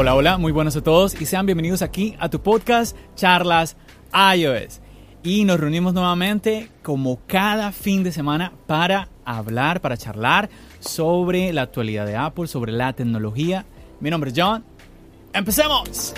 Hola, hola, muy buenos a todos y sean bienvenidos aquí a tu podcast Charlas iOS. Y nos reunimos nuevamente como cada fin de semana para hablar, para charlar sobre la actualidad de Apple, sobre la tecnología. Mi nombre es John. ¡Empecemos!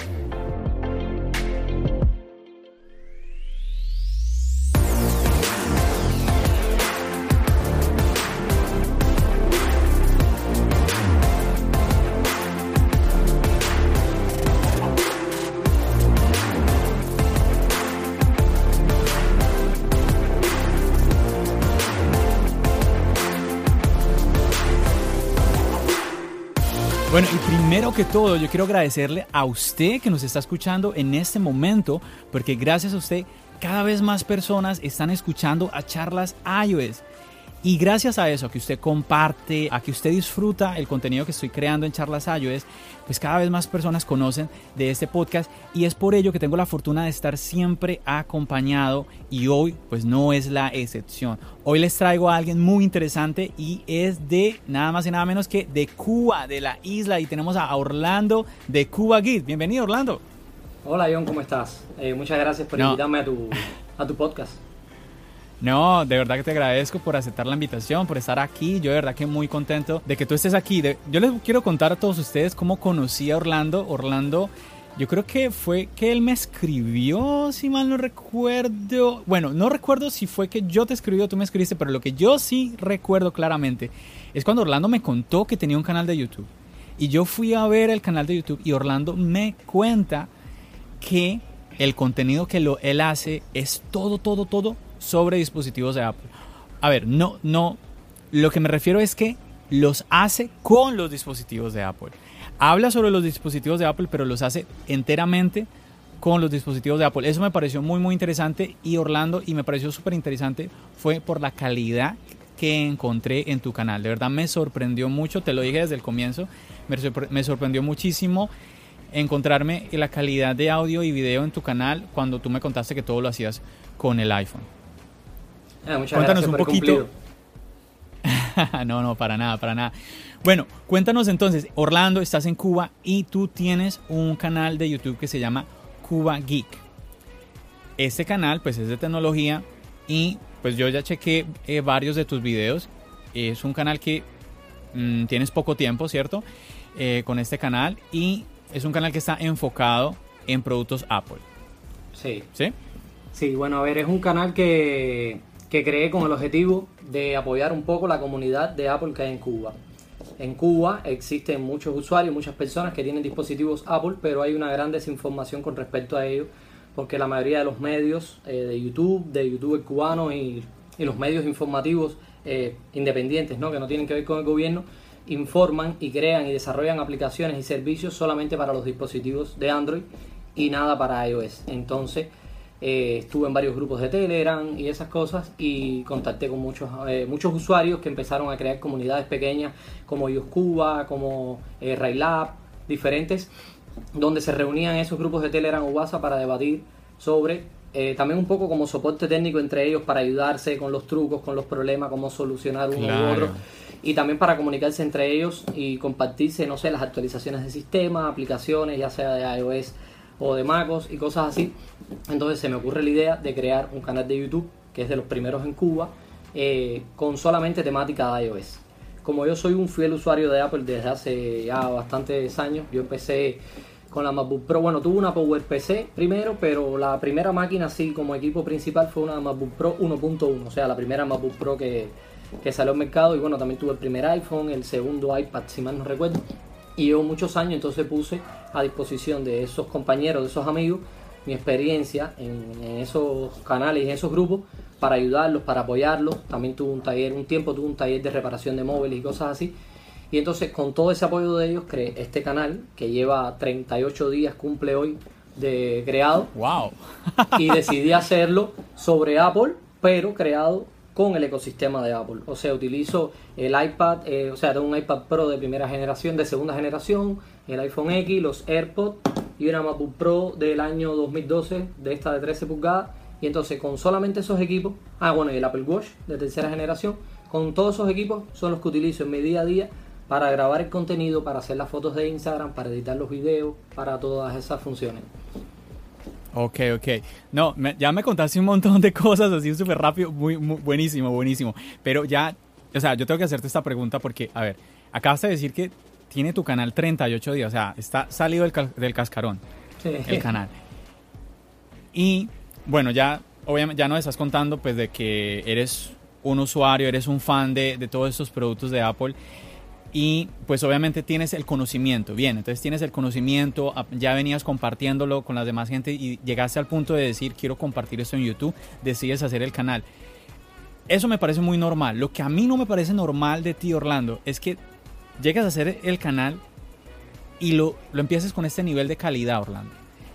Primero que todo, yo quiero agradecerle a usted que nos está escuchando en este momento, porque gracias a usted cada vez más personas están escuchando a charlas iOS. Y gracias a eso, a que usted comparte, a que usted disfruta el contenido que estoy creando en Charlas Ayudes, pues cada vez más personas conocen de este podcast y es por ello que tengo la fortuna de estar siempre acompañado y hoy pues no es la excepción. Hoy les traigo a alguien muy interesante y es de nada más y nada menos que de Cuba, de la isla y tenemos a Orlando de Cuba Git. Bienvenido Orlando. Hola John, ¿cómo estás? Eh, muchas gracias por invitarme a tu, a tu podcast. No, de verdad que te agradezco por aceptar la invitación, por estar aquí. Yo de verdad que muy contento de que tú estés aquí. yo les quiero contar a todos ustedes cómo conocí a Orlando. Orlando, yo creo que fue que él me escribió, si mal no recuerdo. Bueno, no recuerdo si fue que yo te escribí o tú me escribiste, pero lo que yo sí recuerdo claramente es cuando Orlando me contó que tenía un canal de YouTube. Y yo fui a ver el canal de YouTube y Orlando me cuenta que el contenido que lo, él hace es todo, todo, todo sobre dispositivos de Apple. A ver, no, no, lo que me refiero es que los hace con los dispositivos de Apple. Habla sobre los dispositivos de Apple, pero los hace enteramente con los dispositivos de Apple. Eso me pareció muy, muy interesante y Orlando, y me pareció súper interesante, fue por la calidad que encontré en tu canal. De verdad me sorprendió mucho, te lo dije desde el comienzo, me sorprendió muchísimo encontrarme la calidad de audio y video en tu canal cuando tú me contaste que todo lo hacías con el iPhone. Ah, cuéntanos un poquito. no, no, para nada, para nada. Bueno, cuéntanos entonces, Orlando, estás en Cuba y tú tienes un canal de YouTube que se llama Cuba Geek. Este canal pues es de tecnología y pues yo ya chequé eh, varios de tus videos. Es un canal que mm, tienes poco tiempo, ¿cierto? Eh, con este canal y es un canal que está enfocado en productos Apple. Sí. ¿Sí? Sí, bueno, a ver, es un canal que que creé con el objetivo de apoyar un poco la comunidad de Apple que hay en Cuba. En Cuba existen muchos usuarios, muchas personas que tienen dispositivos Apple, pero hay una gran desinformación con respecto a ello, porque la mayoría de los medios eh, de YouTube, de YouTube cubanos y, y los medios informativos eh, independientes, ¿no? que no tienen que ver con el gobierno, informan y crean y desarrollan aplicaciones y servicios solamente para los dispositivos de Android y nada para iOS. Entonces, eh, estuve en varios grupos de Telegram y esas cosas y contacté con muchos, eh, muchos usuarios que empezaron a crear comunidades pequeñas como iOS Cuba, como eh, Railab, diferentes, donde se reunían esos grupos de Telegram o WhatsApp para debatir sobre eh, también un poco como soporte técnico entre ellos para ayudarse con los trucos, con los problemas, cómo solucionar uno u otro. Y también para comunicarse entre ellos y compartirse, no sé, las actualizaciones de sistema, aplicaciones, ya sea de iOS o de MacOS y cosas así. Entonces se me ocurre la idea de crear un canal de YouTube, que es de los primeros en Cuba, eh, con solamente temática de iOS. Como yo soy un fiel usuario de Apple desde hace ya bastantes años, yo empecé con la MacBook Pro. Bueno, tuve una PowerPC primero, pero la primera máquina así como equipo principal fue una MacBook Pro 1.1, o sea, la primera MacBook Pro que, que salió al mercado. Y bueno, también tuve el primer iPhone, el segundo iPad, si mal no recuerdo y llevo muchos años, entonces puse a disposición de esos compañeros, de esos amigos, mi experiencia en, esos canales, en esos grupos, para ayudarlos, para apoyarlos. También tuve un taller, un tiempo tuve un taller de reparación de móviles y cosas así. Y entonces con todo ese apoyo de ellos creé este canal que lleva 38 días, cumple hoy de creado. ¡Wow! y decidí hacerlo sobre Apple, pero creado con el ecosistema de Apple. O sea, utilizo el iPad, eh, o sea, tengo un iPad Pro de primera generación, de segunda generación, el iPhone X, los AirPods y una MacBook Pro del año 2012, de esta de 13 pulgadas. Y entonces con solamente esos equipos, ah bueno, y el Apple Watch de tercera generación, con todos esos equipos son los que utilizo en mi día a día para grabar el contenido, para hacer las fotos de Instagram, para editar los videos, para todas esas funciones. Ok, ok. No, ya me contaste un montón de cosas así súper rápido, muy, muy, buenísimo, buenísimo. Pero ya, o sea, yo tengo que hacerte esta pregunta porque, a ver, acabas de decir que tiene tu canal 38 días, o sea, está salido del, del cascarón el canal. Y bueno, ya obviamente ya nos estás contando pues de que eres un usuario, eres un fan de, de todos estos productos de Apple y pues obviamente tienes el conocimiento, bien, entonces tienes el conocimiento, ya venías compartiéndolo con las demás gente y llegaste al punto de decir quiero compartir esto en YouTube, decides hacer el canal. Eso me parece muy normal. Lo que a mí no me parece normal de ti, Orlando, es que llegas a hacer el canal y lo, lo empieces con este nivel de calidad, Orlando.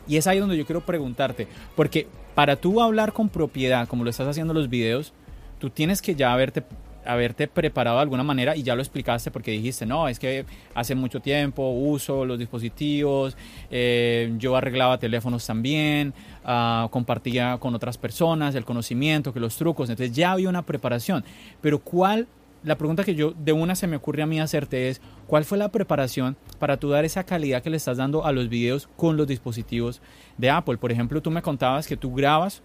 Y es ahí donde yo quiero preguntarte, porque para tú hablar con propiedad, como lo estás haciendo en los videos, tú tienes que ya haberte haberte preparado de alguna manera y ya lo explicaste porque dijiste, no, es que hace mucho tiempo uso los dispositivos, eh, yo arreglaba teléfonos también, uh, compartía con otras personas el conocimiento, que los trucos, entonces ya había una preparación. Pero ¿cuál, la pregunta que yo de una se me ocurre a mí hacerte es, ¿cuál fue la preparación para tú dar esa calidad que le estás dando a los videos con los dispositivos de Apple? Por ejemplo, tú me contabas que tú grabas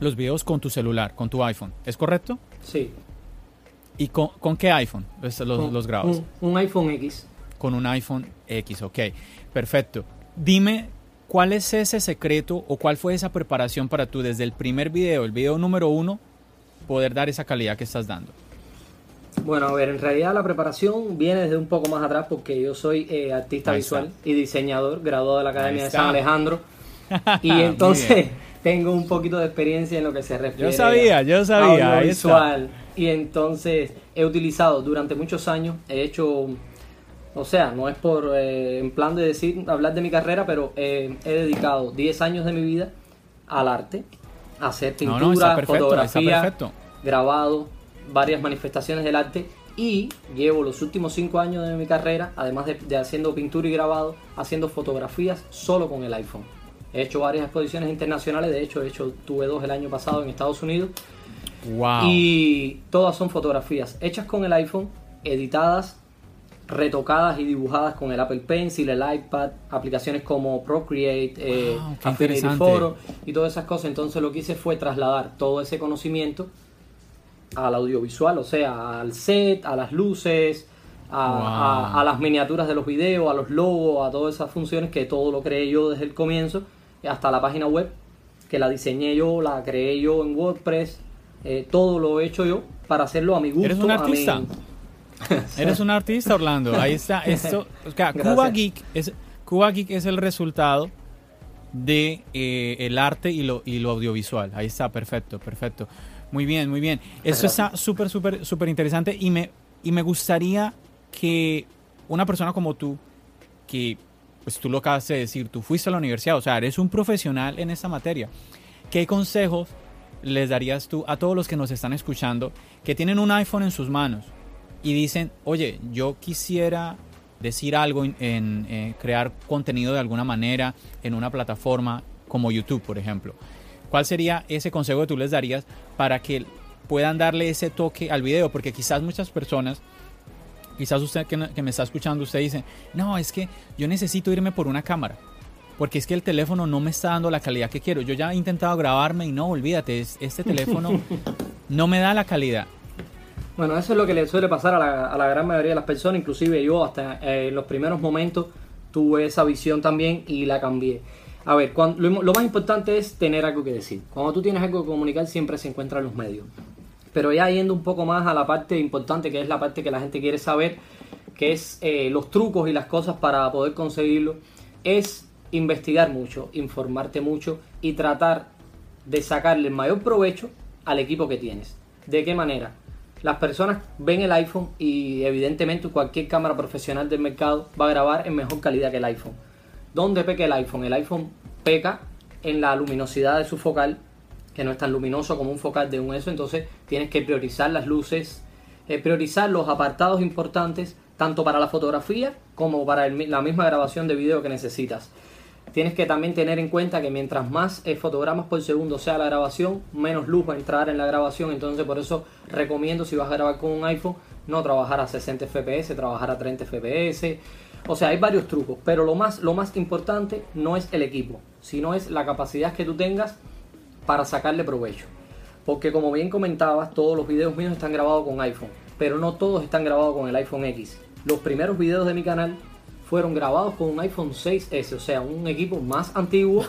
los videos con tu celular, con tu iPhone, ¿es correcto? Sí. ¿Y con, qué iPhone los, los, grabas? Un, iPhone X. Con un iPhone X, ok. Perfecto. Dime, ¿cuál es ese secreto o cuál fue esa preparación para tú desde el primer video, el video número uno, poder dar esa calidad que estás dando? Bueno, a ver, en realidad la preparación viene desde un poco más atrás porque yo soy eh, artista visual y diseñador, graduado de la Academia de San Alejandro. y entonces tengo un poquito de experiencia en lo que se refiere yo sabía, yo sabía, visual. Y entonces he utilizado durante muchos años, he hecho, o sea, no es por eh, en plan de decir, hablar de mi carrera, pero he dedicado 10 años de mi vida al arte, a hacer pintura, fotografía, grabado, varias manifestaciones del arte y llevo los últimos 5 años de mi carrera, además de, haciendo pintura y grabado, haciendo fotografías solo con el iPhone. He hecho varias exposiciones internacionales, de hecho, he hecho, tuve dos el año pasado en Estados Unidos. Y todas son fotografías hechas con el iPhone, editadas, retocadas y dibujadas con el Apple Pencil, el iPad, aplicaciones como Procreate, eh, Affinity Photo y todas esas cosas. Entonces lo que hice fue trasladar todo ese conocimiento al audiovisual, o sea, al set, a las luces, a, a, las miniaturas de los videos, a los logos, a todas esas funciones que todo lo creé yo desde el comienzo, hasta la página web, que la diseñé yo, la creé yo en WordPress, eh, todo lo he hecho yo para hacerlo a mi gusto. ¿Eres un artista? Eres un artista, Orlando. Ahí está. Esto, Cuba Geek es Cuba Geek es el resultado de eh, el arte y lo, y lo audiovisual. Ahí está, perfecto, perfecto. Muy bien, muy bien. Esto está súper, súper, súper interesante y me, y me gustaría que una persona como tú, que pues tú lo acabas de decir, tú fuiste a la universidad, o sea, eres un profesional en esta materia. ¿Qué consejos les darías tú a todos los que nos están escuchando que tienen un iPhone en sus manos y dicen, oye, yo quisiera decir algo en, eh, crear contenido de alguna manera en una plataforma como YouTube, por ejemplo? ¿Cuál sería ese consejo que tú les darías para que puedan darle ese toque al video? Porque quizás muchas personas, quizás usted que, que me está escuchando, usted dice, no, es que yo necesito irme por una cámara porque es que el teléfono no me está dando la calidad que quiero. Yo ya he intentado grabarme y no, olvídate, este teléfono no me da la calidad. Bueno, eso es lo que le suele pasar a la, gran mayoría de las personas, inclusive yo hasta eh, en los primeros momentos tuve esa visión también y la cambié. A ver, lo, lo, más importante es tener algo que decir. Cuando tú tienes algo que comunicar siempre se encuentran los medios. Pero ya yendo un poco más a la parte importante, que es la parte que la gente quiere saber, que es eh, los trucos y las cosas para poder conseguirlo, es investigar mucho, informarte mucho y tratar de sacarle el mayor provecho al equipo que tienes. ¿De qué manera? Las personas ven el iPhone y evidentemente cualquier cámara profesional del mercado va a grabar en mejor calidad que el iPhone. ¿Dónde peca el iPhone? El iPhone peca en la luminosidad de su focal, que no es tan luminoso como un focal de un ESO, entonces tienes que priorizar las luces, eh, priorizar los apartados importantes, tanto para la fotografía como para la misma grabación de video que necesitas. tienes que también tener en cuenta que mientras más eh, fotogramas por segundo sea la grabación, menos luz va a entrar en la grabación. Entonces, por eso recomiendo si vas a grabar con un iPhone, no trabajar a 60 fps, trabajar a 30 fps. O sea, hay varios trucos, pero lo más, lo más importante no es el equipo, sino es la capacidad que tú tengas para sacarle provecho. Porque como bien comentabas, todos los videos míos están grabados con iPhone, pero no todos están grabados con el iPhone X. Los primeros videos de mi canal fueron grabados con un iPhone 6S, o sea, un equipo más antiguo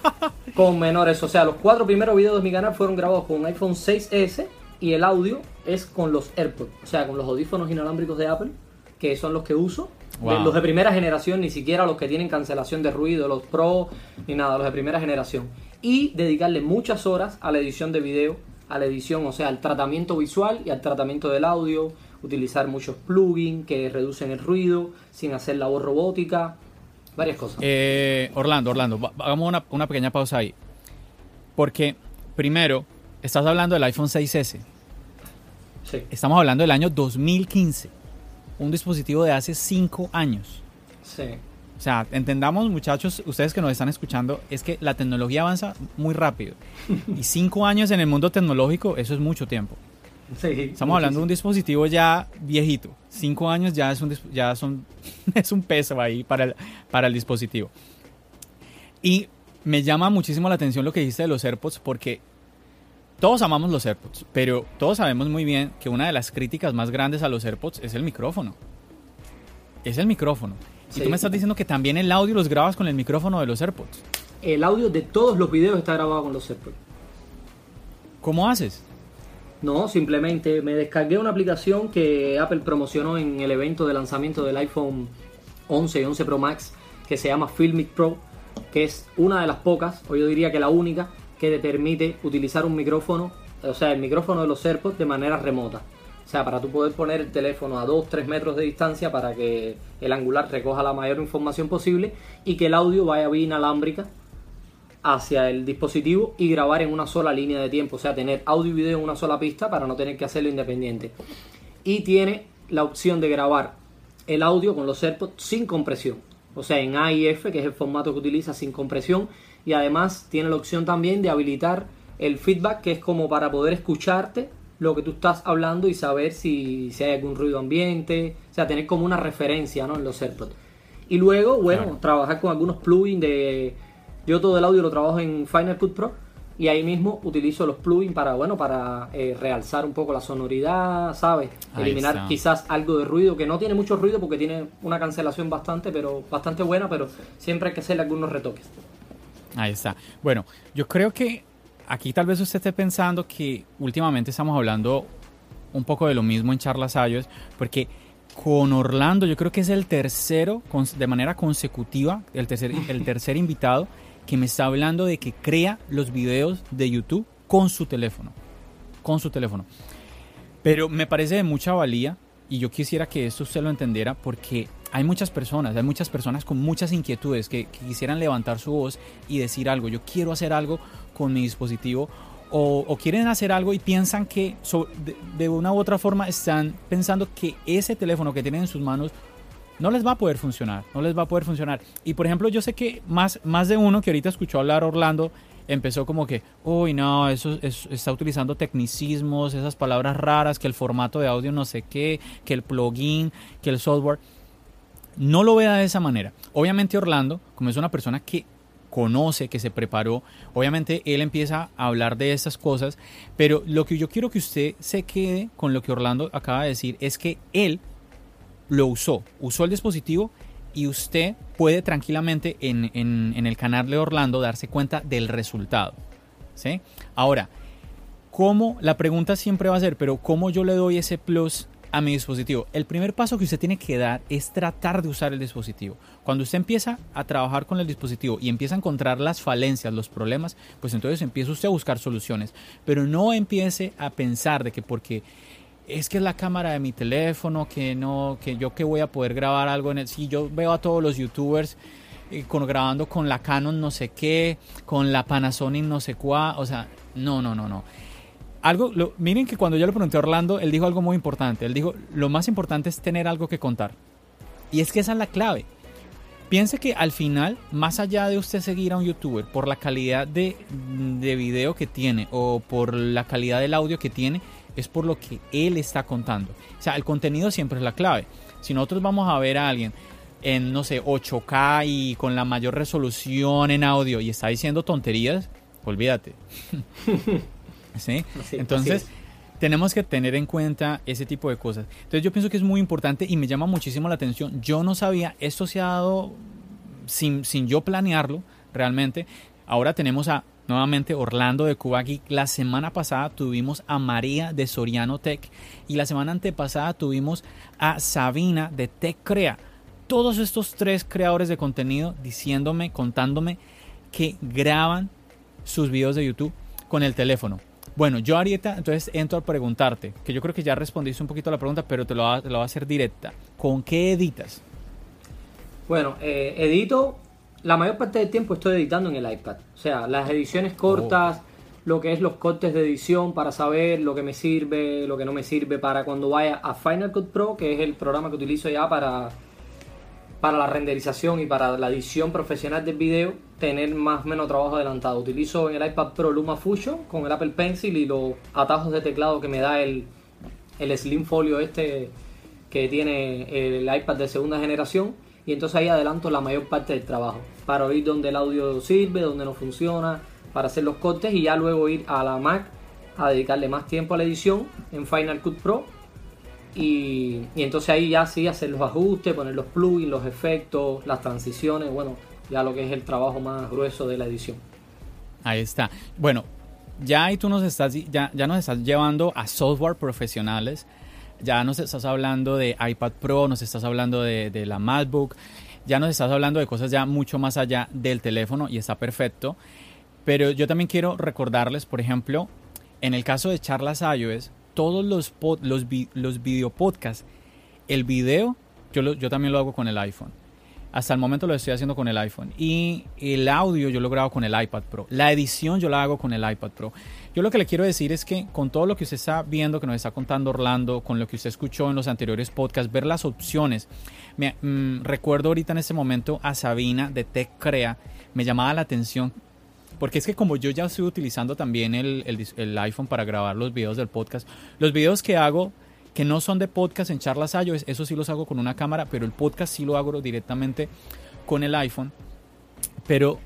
con menores. O sea, los cuatro primeros videos de mi canal fueron grabados con un iPhone 6S y el audio es con los AirPods, o sea, con los audífonos inalámbricos de Apple, que son los que uso. Los de primera generación, ni siquiera los que tienen cancelación de ruido, los Pro, ni nada, los de primera generación. Y dedicarle muchas horas a la edición de video, a la edición, o sea, al tratamiento visual y al tratamiento del audio, utilizar muchos plugins que reducen el ruido, sin hacer la voz robótica, varias cosas. Eh, Orlando, Orlando, hagamos una, una pequeña pausa ahí. Porque, primero, estás hablando del iPhone 6S. Sí. Estamos hablando del año 2015. Un dispositivo de hace 5 años. Sí. O sea, entendamos muchachos, ustedes que nos están escuchando, es que la tecnología avanza muy rápido. Y 5 años en el mundo tecnológico, eso es mucho tiempo. Sí, Estamos hablando de un dispositivo ya viejito. 5 años ya es un, ya son, es un peso ahí para el, para el dispositivo. Y me llama muchísimo la atención lo que dijiste de los AirPods porque todos amamos los AirPods, pero todos sabemos muy bien que una de las críticas más grandes a los AirPods es el micrófono. Es el micrófono. Y Sí. tú me estás diciendo que también el audio los grabas con el micrófono de los AirPods. El audio de todos los videos está grabado con los AirPods. ¿Cómo haces? No, simplemente me descargué una aplicación que Apple promocionó en el evento de lanzamiento del iPhone 11 y 11 Pro Max que se llama Filmic Pro, que es una de las pocas, o yo diría que la única, que te permite utilizar un micrófono, o sea, el micrófono de los AirPods de manera remota. Sea, para tú poder poner el teléfono a 2-3 metros de distancia para que el angular recoja la mayor información posible y que el audio vaya vía inalámbrica hacia el dispositivo y grabar en una sola línea de tiempo, o sea, tener audio y video en una sola pista para no tener que hacerlo independiente. Y tiene la opción de grabar el audio con los AirPods sin compresión, o sea, en AIF, que es el formato que utiliza sin compresión, y además tiene la opción también de habilitar el feedback, que es como para poder escucharte lo que tú estás hablando y saber si, si hay algún ruido ambiente, o sea, tener como una referencia ¿no? en los AirPods. Y luego, bueno, Claro. trabajar con algunos plugins de... Yo todo el audio lo trabajo en Final Cut Pro y ahí mismo utilizo los plugins para, bueno, para eh, realzar un poco la sonoridad, ¿sabes? Eliminar quizás algo de ruido, que no tiene mucho ruido porque tiene una cancelación bastante, pero bastante buena, pero siempre hay que hacerle algunos retoques. Ahí está. Bueno, yo creo que aquí tal vez usted esté pensando que últimamente estamos hablando un poco de lo mismo en Charlas Ayos, porque con Orlando yo creo que es el tercero, de manera consecutiva, el tercer, el tercer invitado que me está hablando de que crea los videos de YouTube con su teléfono. Con su teléfono. Pero me parece de mucha valía y yo quisiera que esto usted lo entendiera porque hay muchas personas, hay muchas personas con muchas inquietudes que, quisieran levantar su voz y decir algo. Yo quiero hacer algo con mi dispositivo o, o quieren hacer algo y piensan que so- de, de una u otra forma están pensando que ese teléfono que tienen en sus manos no les va a poder funcionar, no les va a poder funcionar. Y por ejemplo, yo sé que más, más de uno que ahorita escuchó hablar Orlando empezó como que, uy, no, eso, es- está utilizando tecnicismos, esas palabras raras, que el formato de audio no sé qué, que el plugin, que el software. No lo vea de esa manera. Obviamente Orlando, como es una persona que conoce, que se preparó, obviamente él empieza a hablar de estas cosas, pero lo que yo quiero que usted se quede con lo que Orlando acaba de decir es que él lo usó, usó el dispositivo y usted puede tranquilamente en, en- el canal de Orlando darse cuenta del resultado. ¿sí? Ahora, ¿cómo? La pregunta siempre va a ser, pero ¿cómo yo le doy ese plus a mi dispositivo? El primer paso que usted tiene que dar es tratar de usar el dispositivo. Cuando usted empieza a trabajar con el dispositivo y empieza a encontrar las falencias, los problemas, pues entonces empieza usted a buscar soluciones. Pero no empiece a pensar de que porque es que es la cámara de mi teléfono, que no, que yo que voy a poder grabar algo en el. Si yo veo a todos los youtubers eh, con, grabando con la Canon no sé qué, con la Panasonic no sé cuá, o sea, no, no, no, no. Algo, lo- miren que cuando yo le pregunté a Orlando, él dijo algo muy importante. Él dijo, lo más importante es tener algo que contar. Y es que esa es la clave. Piense que al final, más allá de usted seguir a un youtuber por la calidad de, de video que tiene o por la calidad del audio que tiene, es por lo que él está contando. O sea, el contenido siempre es la clave. Si nosotros vamos a ver a alguien en, no sé, 8K y con la mayor resolución en audio y está diciendo tonterías, olvídate. ¿Sí? Entonces, tenemos que tener en cuenta ese tipo de cosas. Entonces, yo pienso que es muy importante y me llama muchísimo la atención. Yo no sabía, esto se ha dado sin, sin yo planearlo realmente. Ahora tenemos a nuevamente Orlando de Cuba. La semana pasada tuvimos a María de Soriano Tech y la semana antepasada tuvimos a Sabina de Tech Crea todos estos tres creadores de contenido diciéndome, contándome que graban sus videos de YouTube con el teléfono. Bueno, yo Arieta, entonces entro a preguntarte, que yo creo que ya respondiste un poquito a la pregunta, pero te lo, va, a hacer directa. ¿Con qué editas? Bueno, eh, edito, la mayor parte del tiempo estoy editando en el iPad. O sea, las ediciones cortas, oh. lo que es los cortes de edición para saber lo que me sirve, lo que no me sirve para cuando vaya a Final Cut Pro, que es el programa que utilizo ya para para la renderización y para la edición profesional del video tener más o menos trabajo adelantado. Utilizo en el iPad Pro Luma Fusion con el Apple Pencil y los atajos de teclado que me da el, el Slim Folio este que tiene el iPad de segunda generación y entonces ahí adelanto la mayor parte del trabajo para oír donde el audio sirve, donde no funciona, para hacer los cortes y ya luego ir a la Mac a dedicarle más tiempo a la edición en Final Cut Pro y, entonces ahí ya sí hacer los ajustes, poner los plugins, los efectos, las transiciones, bueno, ya lo que es el trabajo más grueso de la edición. Ahí está. Bueno, ya ahí tú nos estás, ya, ya nos estás llevando a software profesionales, ya nos estás hablando de iPad Pro, nos estás hablando de, la MacBook, ya nos estás hablando de cosas ya mucho más allá del teléfono y está perfecto. Pero yo también quiero recordarles, por ejemplo, en el caso de charlas iOS, todos los, los, los video podcasts, el video, yo, yo también lo hago con el iPhone. Hasta el momento lo estoy haciendo con el iPhone. Y el audio yo lo grabo con el iPad Pro. La edición yo la hago con el iPad Pro. Yo lo que le quiero decir es que con todo lo que usted está viendo, que nos está contando Orlando, con lo que usted escuchó en los anteriores podcasts, ver las opciones. Me, mm, recuerdo ahorita en este momento a Sabina de Tech Crea. Me llamaba la atención porque es que como yo ya estoy utilizando también el, iPhone para grabar los videos del podcast, los videos que hago que no son de podcast en charlas iOS, eso sí los hago con una cámara, pero el podcast sí lo hago directamente con el iPhone. Pero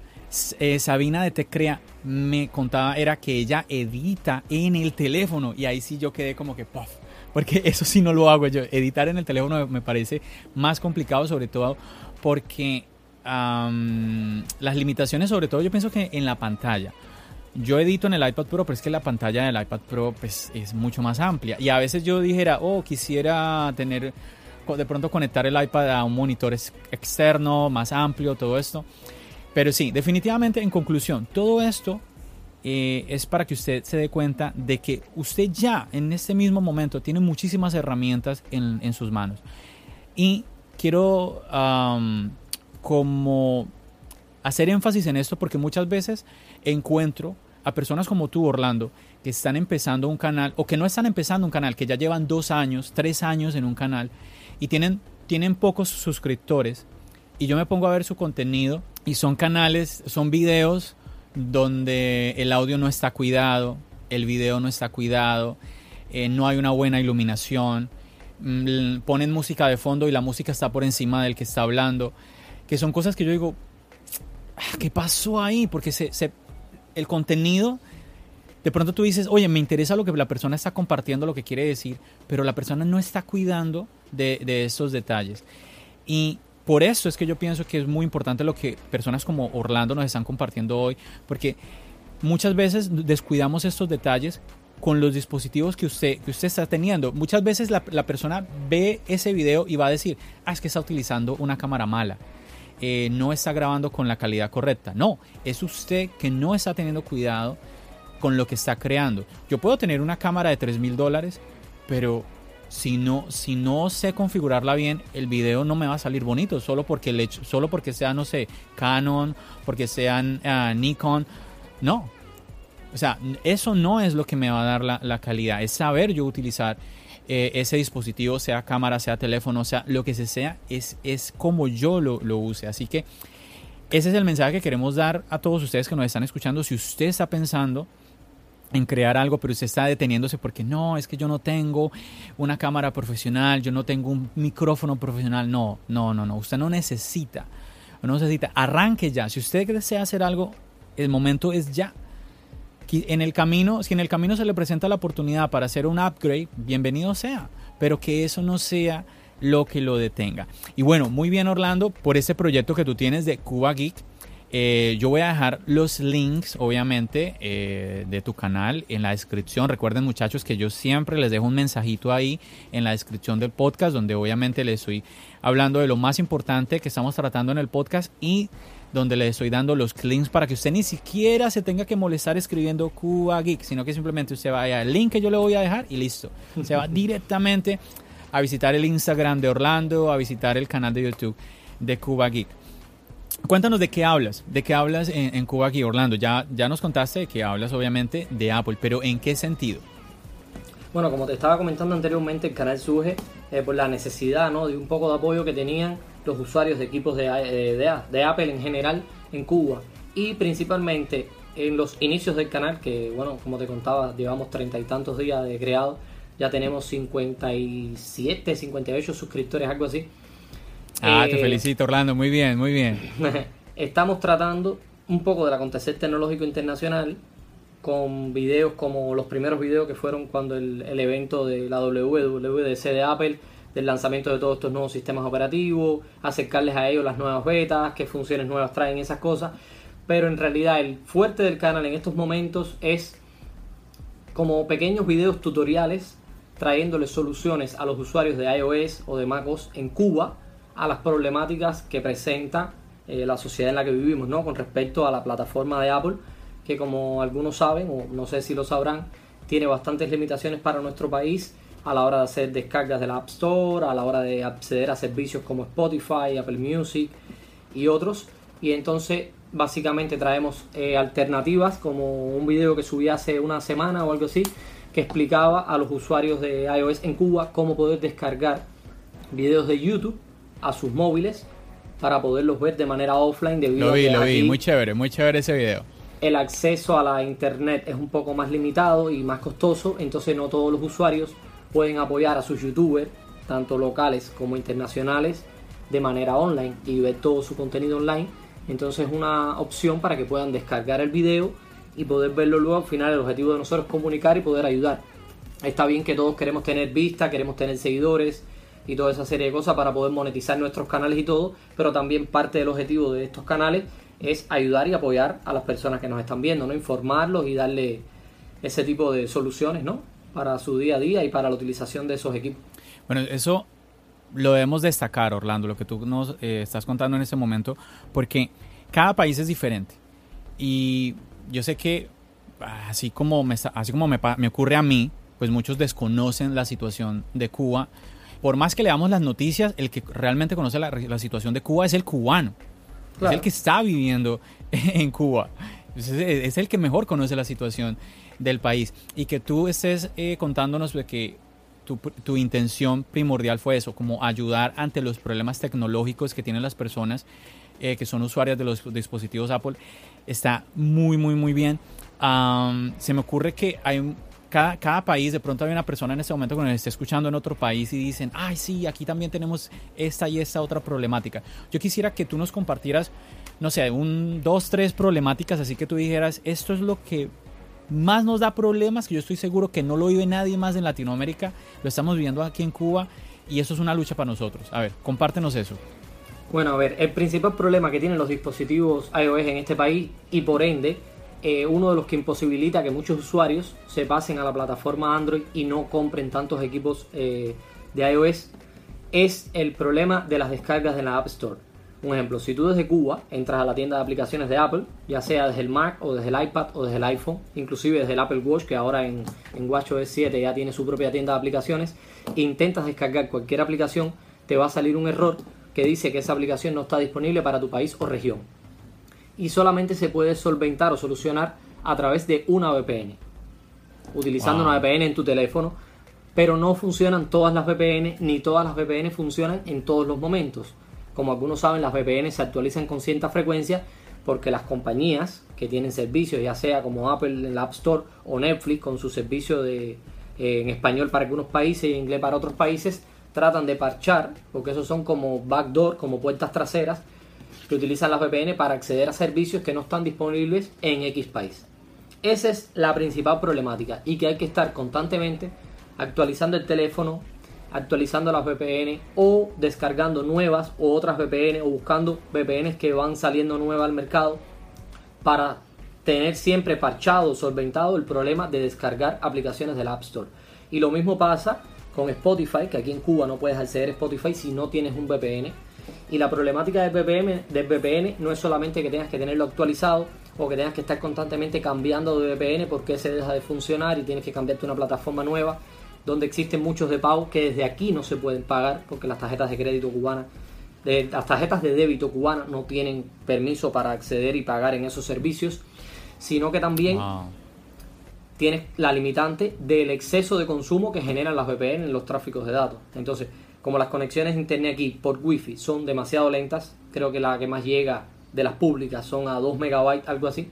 eh, Sabina de Tecrea me contaba era que ella edita en el teléfono y ahí sí yo quedé como que puff, porque eso sí no lo hago yo. Editar en el teléfono me parece más complicado, sobre todo porque las limitaciones, sobre todo yo pienso que en la pantalla. Yo edito en el iPad Pro, pero es que la pantalla del iPad Pro pues, es mucho más amplia. Y a veces yo dijera, oh, quisiera tener, de pronto conectar el iPad a un monitor externo, más amplio, todo esto. Pero sí, definitivamente en conclusión, todo esto eh, es para que usted se dé cuenta de que usted ya en este mismo momento tiene muchísimas herramientas en, sus manos. Y quiero como hacer énfasis en esto porque muchas veces encuentro a personas como tú, Orlando, que están empezando un canal o que no están empezando un canal, que ya llevan dos años, tres años en un canal y tienen, tienen pocos suscriptores y yo me pongo a ver su contenido y son canales, son videos donde el audio no está cuidado, el video no está cuidado, eh, no hay una buena iluminación, mm, ponen música de fondo y la música está por encima del que está hablando que son cosas que yo digo, ah, ¿qué pasó ahí? Porque se, el contenido, de pronto tú dices, oye, me interesa lo que la persona está compartiendo, lo que quiere decir, pero la persona no está cuidando de, de estos detalles. Y por eso es que yo pienso que es muy importante lo que personas como Orlando nos están compartiendo hoy, porque muchas veces descuidamos estos detalles con los dispositivos que usted, que usted está teniendo. Muchas veces la, persona ve ese video y va a decir, ah, es que está utilizando una cámara mala eh, no está grabando con la calidad correcta. No, es usted que no está teniendo cuidado con lo que está creando. Yo puedo tener una cámara de 3 mil dólares, pero si no, si no sé configurarla bien, el video no me va a salir bonito, solo porque, le, solo porque sea, no sé, Canon, porque sean ah, Nikon. No. O sea, eso no es lo que me va a dar la, la calidad, es saber yo utilizar eh, ese dispositivo, sea cámara, sea teléfono, sea lo que sea, es, es como yo lo, lo use. Así que ese es el mensaje que queremos dar a todos ustedes que nos están escuchando. Si usted está pensando en crear algo, pero usted está deteniéndose porque no, es que yo no tengo una cámara profesional, yo no tengo un micrófono profesional. No, no, no, no. Usted no necesita, no necesita. Arranque ya. Si usted desea hacer algo, el momento es ya. En el camino, si en el camino se le presenta la oportunidad para hacer un upgrade, bienvenido sea. Pero que eso no sea lo que lo detenga. Y bueno, muy bien Orlando, por este proyecto que tú tienes de Cuba Geek eh, yo voy a dejar los links, obviamente, eh, de tu canal en la descripción. Recuerden, muchachos, que yo siempre les dejo un mensajito ahí en la descripción del podcast, donde obviamente les estoy hablando de lo más importante que estamos tratando en el podcast y donde les estoy dando los links para que usted ni siquiera se tenga que molestar escribiendo Cuba Geek, sino que simplemente usted vaya al link que yo le voy a dejar y listo. Se va directamente a visitar el Instagram de Orlando, a visitar el canal de YouTube de Cuba Geek. Cuéntanos de qué hablas, de qué hablas en, Cuba aquí, Orlando. Ya, ya nos contaste de que hablas obviamente de Apple, pero ¿en qué sentido? Bueno, como te estaba comentando anteriormente, el canal surge eh, por la necesidad ¿no? de un poco de apoyo que tenían los usuarios de equipos de, eh, de, Apple en general en Cuba y principalmente en los inicios del canal, que bueno, como te contaba, llevamos treinta y tantos días de creado, ya tenemos 57, 58 suscriptores, algo así. Ah, te eh, felicito Orlando, muy bien, muy bien. Estamos tratando un poco del acontecer tecnológico internacional con videos como los primeros videos que fueron cuando el, evento de la WWDC de Apple, del lanzamiento de todos estos nuevos sistemas operativos, acercarles a ellos las nuevas betas, qué funciones nuevas traen esas cosas. Pero en realidad el fuerte del canal en estos momentos es como pequeños videos tutoriales trayéndoles soluciones a los usuarios de iOS o de macOS en Cuba a las problemáticas que presenta eh, la sociedad en la que vivimos, ¿no? Con respecto a la plataforma de Apple, que como algunos saben, o no sé si lo sabrán, tiene bastantes limitaciones para nuestro país a la hora de hacer descargas de la App Store, a la hora de acceder a servicios como Spotify, Apple Music y otros. Y entonces básicamente traemos eh, alternativas como un video que subí hace una semana o algo así que explicaba a los usuarios de iOS en Cuba cómo poder descargar videos de YouTube a sus móviles para poderlos ver de manera offline debido lo vi, lo vi, muy chévere, muy chévere ese video. El acceso a la internet es un poco más limitado y más costoso, entonces no todos los usuarios pueden apoyar a sus youtubers, tanto locales como internacionales, de manera online y ver todo su contenido online. Entonces es una opción para que puedan descargar el video y poder verlo luego. Al final el objetivo de nosotros es comunicar y poder ayudar. Está bien que todos queremos tener vista, queremos tener seguidores, y toda esa serie de cosas para poder monetizar nuestros canales y todo, pero también parte del objetivo de estos canales es ayudar y apoyar a las personas que nos están viendo, ¿no? Informarlos y darle ese tipo de soluciones, ¿no? Para su día a día y para la utilización de esos equipos. Bueno, eso lo debemos destacar, Orlando, lo que tú nos eh, estás contando en este momento, porque cada país es diferente. Y yo sé que así como me, así como me, me ocurre a mí, pues muchos desconocen la situación de Cuba por más que le damos las noticias, el que realmente conoce la, situación de Cuba es el cubano. Es el que está viviendo en Cuba. Es, el que mejor conoce la situación del país. Y que tú estés eh, contándonos de que tu, intención primordial fue eso, como ayudar ante los problemas tecnológicos que tienen las personas eh, que son usuarias de los dispositivos Apple, está muy, muy, muy bien. se me ocurre que hay un cada, país, de pronto hay una persona en este momento que nos esté escuchando en otro país y dicen, ay, sí, aquí también tenemos esta y esta otra problemática. Yo quisiera que tú nos compartieras, no sé, un, dos, tres problemáticas, así que tú dijeras, esto es lo que más nos da problemas, que yo estoy seguro que no lo vive nadie más en Latinoamérica, lo estamos viviendo aquí en Cuba y eso es una lucha para nosotros. A ver, compártenos eso. Bueno, a ver, el principal problema que tienen los dispositivos iOS en este país y por ende eh, uno de los que imposibilita que muchos usuarios se pasen a la plataforma Android y no compren tantos equipos eh, de iOS es el problema de las descargas de la App Store. Un ejemplo, si tú desde Cuba entras a la tienda de aplicaciones de Apple, ya sea desde el Mac o desde el iPad o desde el iPhone, inclusive desde el Apple Watch, que ahora en, en WatchOS 7 ya tiene su propia tienda de aplicaciones, e intentas descargar cualquier aplicación, te va a salir un error que dice que esa aplicación no está disponible para tu país o región y solamente se puede solventar o solucionar a través de una VPN. Utilizando una VPN en tu teléfono pero no funcionan todas las VPN ni todas las VPN funcionan en todos los momentos. Como algunos saben, las VPN se actualizan con cierta frecuencia porque las compañías que tienen servicios, ya sea como Apple en la App Store o Netflix con su servicio de, eh, en español para algunos países y en inglés para otros países, tratan de parchar, porque esos son como backdoor, como puertas traseras, que utilizan las VPN para acceder a servicios que no están disponibles en X país. Esa es la principal problemática y que hay que estar constantemente actualizando el teléfono, actualizando las VPN o descargando nuevas o otras VPN o buscando VPNs que van saliendo nuevas al mercado para tener siempre parchado, solventado el problema de descargar aplicaciones del App Store. Y lo mismo pasa con Spotify, que aquí en Cuba no puedes acceder a Spotify si no tienes un VPN. Y la problemática del VPN, del VPN no es solamente que tengas que tenerlo actualizado o que tengas que estar constantemente cambiando de VPN porque se deja de funcionar y tienes que cambiarte una plataforma nueva donde existen muchos de pago que desde aquí no se pueden pagar porque las tarjetas de crédito cubanas, de, las tarjetas de débito cubanas no tienen permiso para acceder y pagar en esos servicios, sino que también tienes la limitante del exceso de consumo que generan las VPN en los tráficos de datos. Entonces, como las conexiones internet aquí por wifi son demasiado lentas, creo que la que más llega de las públicas son a 2 megabytes, algo así,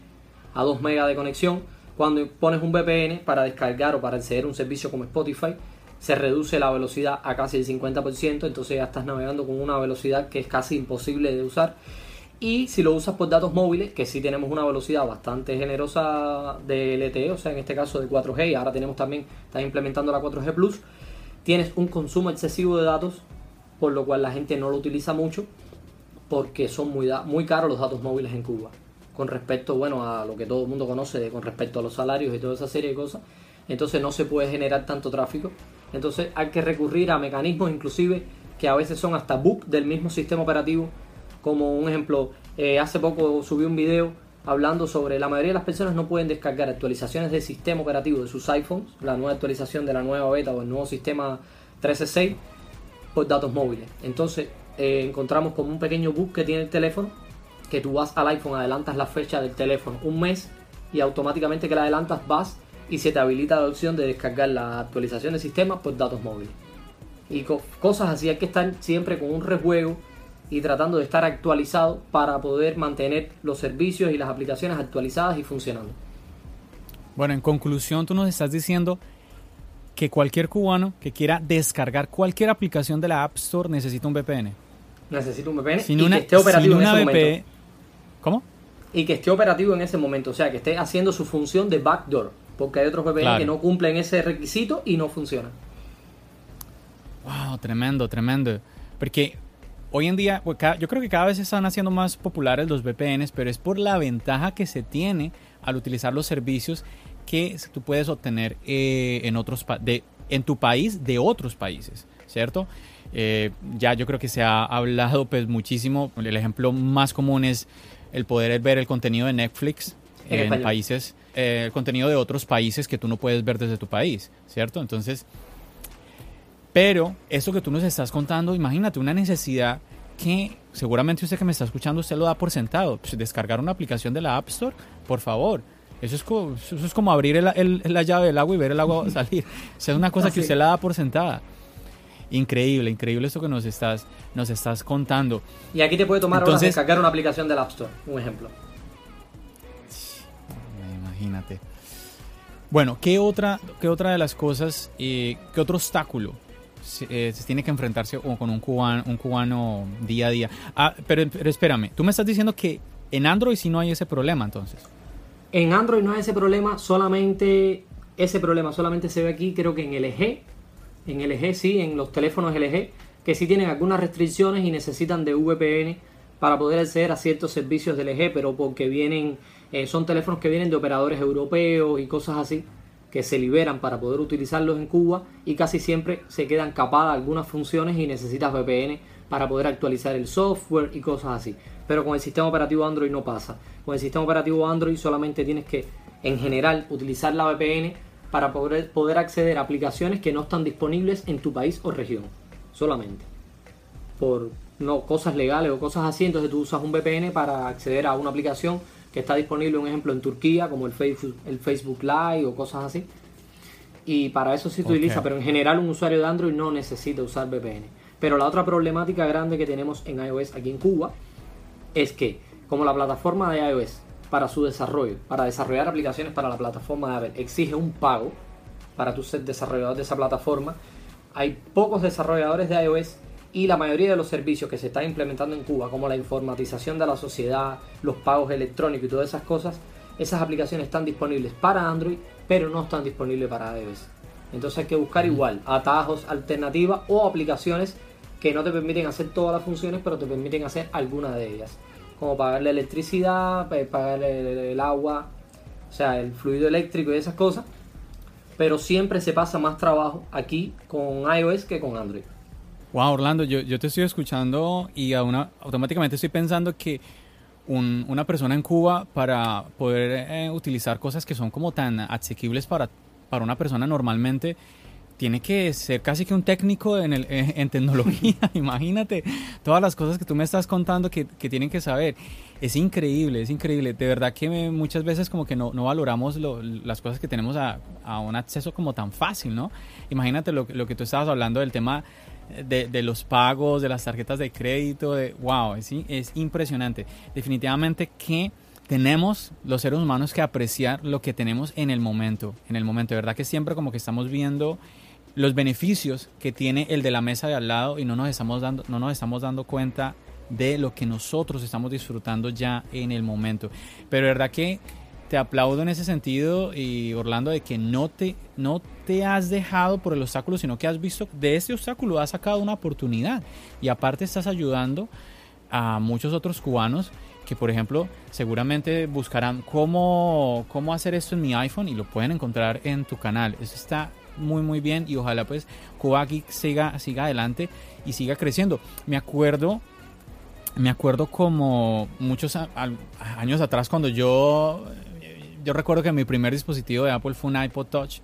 a 2 megas de conexión, cuando pones un VPN para descargar o para acceder a un servicio como Spotify, se reduce la velocidad a casi el 50%, entonces ya estás navegando con una velocidad que es casi imposible de usar. Y si lo usas por datos móviles, que sí tenemos una velocidad bastante generosa de LTE, o sea, en este caso de 4G, y ahora tenemos también, está implementando la 4G Plus, tienes un consumo excesivo de datos, por lo cual la gente no lo utiliza mucho, porque son muy, muy caros los datos móviles en Cuba con respecto, bueno, a lo que todo el mundo conoce con respecto a los salarios y toda esa serie de cosas. Entonces no se puede generar tanto tráfico. Entonces hay que recurrir a mecanismos inclusive que a veces son hasta bug del mismo sistema operativo. Como un ejemplo, eh, hace poco subí un video hablando sobre la mayoría de las personas no pueden descargar actualizaciones del sistema operativo de sus iPhones, la nueva actualización de la nueva beta o el nuevo sistema 13.6 por datos móviles. Entonces eh, encontramos como un pequeño bug que tiene el teléfono que tú vas al iPhone, adelantas la fecha del teléfono un mes y automáticamente que la adelantas vas y se te habilita la opción de descargar la actualización del sistema por datos móviles. Y cosas así, hay que estar siempre con un rejuego y tratando de estar actualizado para poder mantener los servicios y las aplicaciones actualizadas y funcionando. Bueno, en conclusión, tú nos estás diciendo que cualquier cubano que quiera descargar cualquier aplicación de la App Store necesita un VPN. Necesita un VPN y que esté operativo en ese momento. ¿Cómo? Y que esté operativo en ese momento, o sea, que esté haciendo su función de backdoor, porque hay otros VPN que no cumplen ese requisito y no funcionan. Wow, tremendo, tremendo. Porque hoy en día, pues, yo creo que cada vez se están haciendo más populares los VPNs, pero es por la ventaja que se tiene al utilizar los servicios que tú puedes obtener eh, en otros de, en tu país de otros países, ¿cierto? Eh, ya yo creo que se ha hablado pues muchísimo. El ejemplo más común es el poder ver el contenido de Netflix en, países, eh, el contenido de otros países que tú no puedes ver desde tu país, ¿cierto? Entonces, pero eso que tú nos estás contando, imagínate una necesidad que seguramente usted que me está escuchando, usted lo da por sentado. Pues, descargar una aplicación de la App Store, por favor. Eso es como, eso es como abrir la llave del agua y ver el agua salir. O sea, es una cosa que usted la da por sentada. Increíble, increíble esto que nos estás, nos estás contando. Y aquí te puede tomar Entonces, descargar una aplicación del App Store, un ejemplo. Imagínate. Bueno, ¿qué otra, qué otra de las cosas, eh, qué otro obstáculo se, eh, tiene que enfrentarse con un cubano, un cubano día a día? Ah, pero, pero espérame, tú me estás diciendo que en Android sí no hay ese problema entonces. En Android no hay ese problema, solamente ese problema solamente se ve aquí, creo que en LG en LG sí, en los teléfonos LG, que sí tienen algunas restricciones y necesitan de VPN para poder acceder a ciertos servicios de LG, pero porque vienen, eh, son teléfonos que vienen de operadores europeos y cosas así, que se liberan para poder utilizarlos en Cuba y casi siempre se quedan capadas algunas funciones y necesitas VPN para poder actualizar el software y cosas así. Pero con el sistema operativo Android no pasa. Con el sistema operativo Android solamente tienes que, en general, utilizar la VPN para poder, poder acceder a aplicaciones que no están disponibles en tu país o región, solamente. Por no, cosas legales o cosas así, entonces tú usas un VPN para acceder a una aplicación que está disponible, un ejemplo, en Turquía, como el Facebook, el Facebook Live o cosas así. y para eso sí se utiliza, pero en general un usuario de Android no necesita usar VPN. Pero la otra problemática grande que tenemos en iOS aquí en Cuba es que como la plataforma de iOS para su desarrollo, para desarrollar aplicaciones para la plataforma de Apple, exige un pago para tu ser desarrollador de esa plataforma, hay pocos desarrolladores de iOS y la mayoría de los servicios que se están implementando en Cuba, como la informatización de la sociedad, los pagos electrónicos y todas esas cosas, esas aplicaciones están disponibles para Android, pero no están disponibles para iOS. Entonces hay que buscar igual atajos, alternativas o aplicaciones que no te permiten hacer todas las funciones, pero te permiten hacer alguna de ellas. Como pagar la electricidad, pagar el, agua, o sea, el fluido eléctrico y esas cosas. Pero siempre se pasa más trabajo aquí con iOS que con Android. Wow, Orlando, yo, yo te estoy escuchando y automáticamente estoy pensando que una persona en Cuba para poder eh, utilizar cosas que son como tan asequibles para, para una persona normalmente, tiene que ser casi que un técnico en, el, eh, en tecnología. Imagínate todas las cosas que tú me estás contando que, que, tienen que saber. Es increíble, es increíble. De verdad que muchas veces como que no, no valoramos las cosas que tenemos a, a, un acceso como tan fácil, ¿no? Imagínate lo, lo que tú estabas hablando del tema de, los pagos, de las tarjetas de crédito, de wow, es, es impresionante. Definitivamente que tenemos los seres humanos que apreciar lo que tenemos en el momento, en el momento, de verdad que siempre como que estamos viendo los beneficios que tiene el de la mesa de al lado y no nos estamos dando, no nos estamos dando cuenta de lo que nosotros estamos disfrutando ya en el momento. Pero de verdad que te aplaudo en ese sentido y Orlando de que no te, no te has dejado por el obstáculo, sino que has visto de ese obstáculo has sacado una oportunidad y aparte estás ayudando a muchos otros cubanos que por ejemplo seguramente buscarán cómo, cómo hacer esto en mi iPhone y lo pueden encontrar en tu canal. Eso está muy muy bien y ojalá pues Cuba siga, siga adelante y siga creciendo. Me acuerdo me acuerdo como muchos años atrás cuando yo yo recuerdo que mi primer dispositivo de Apple fue un iPod Touch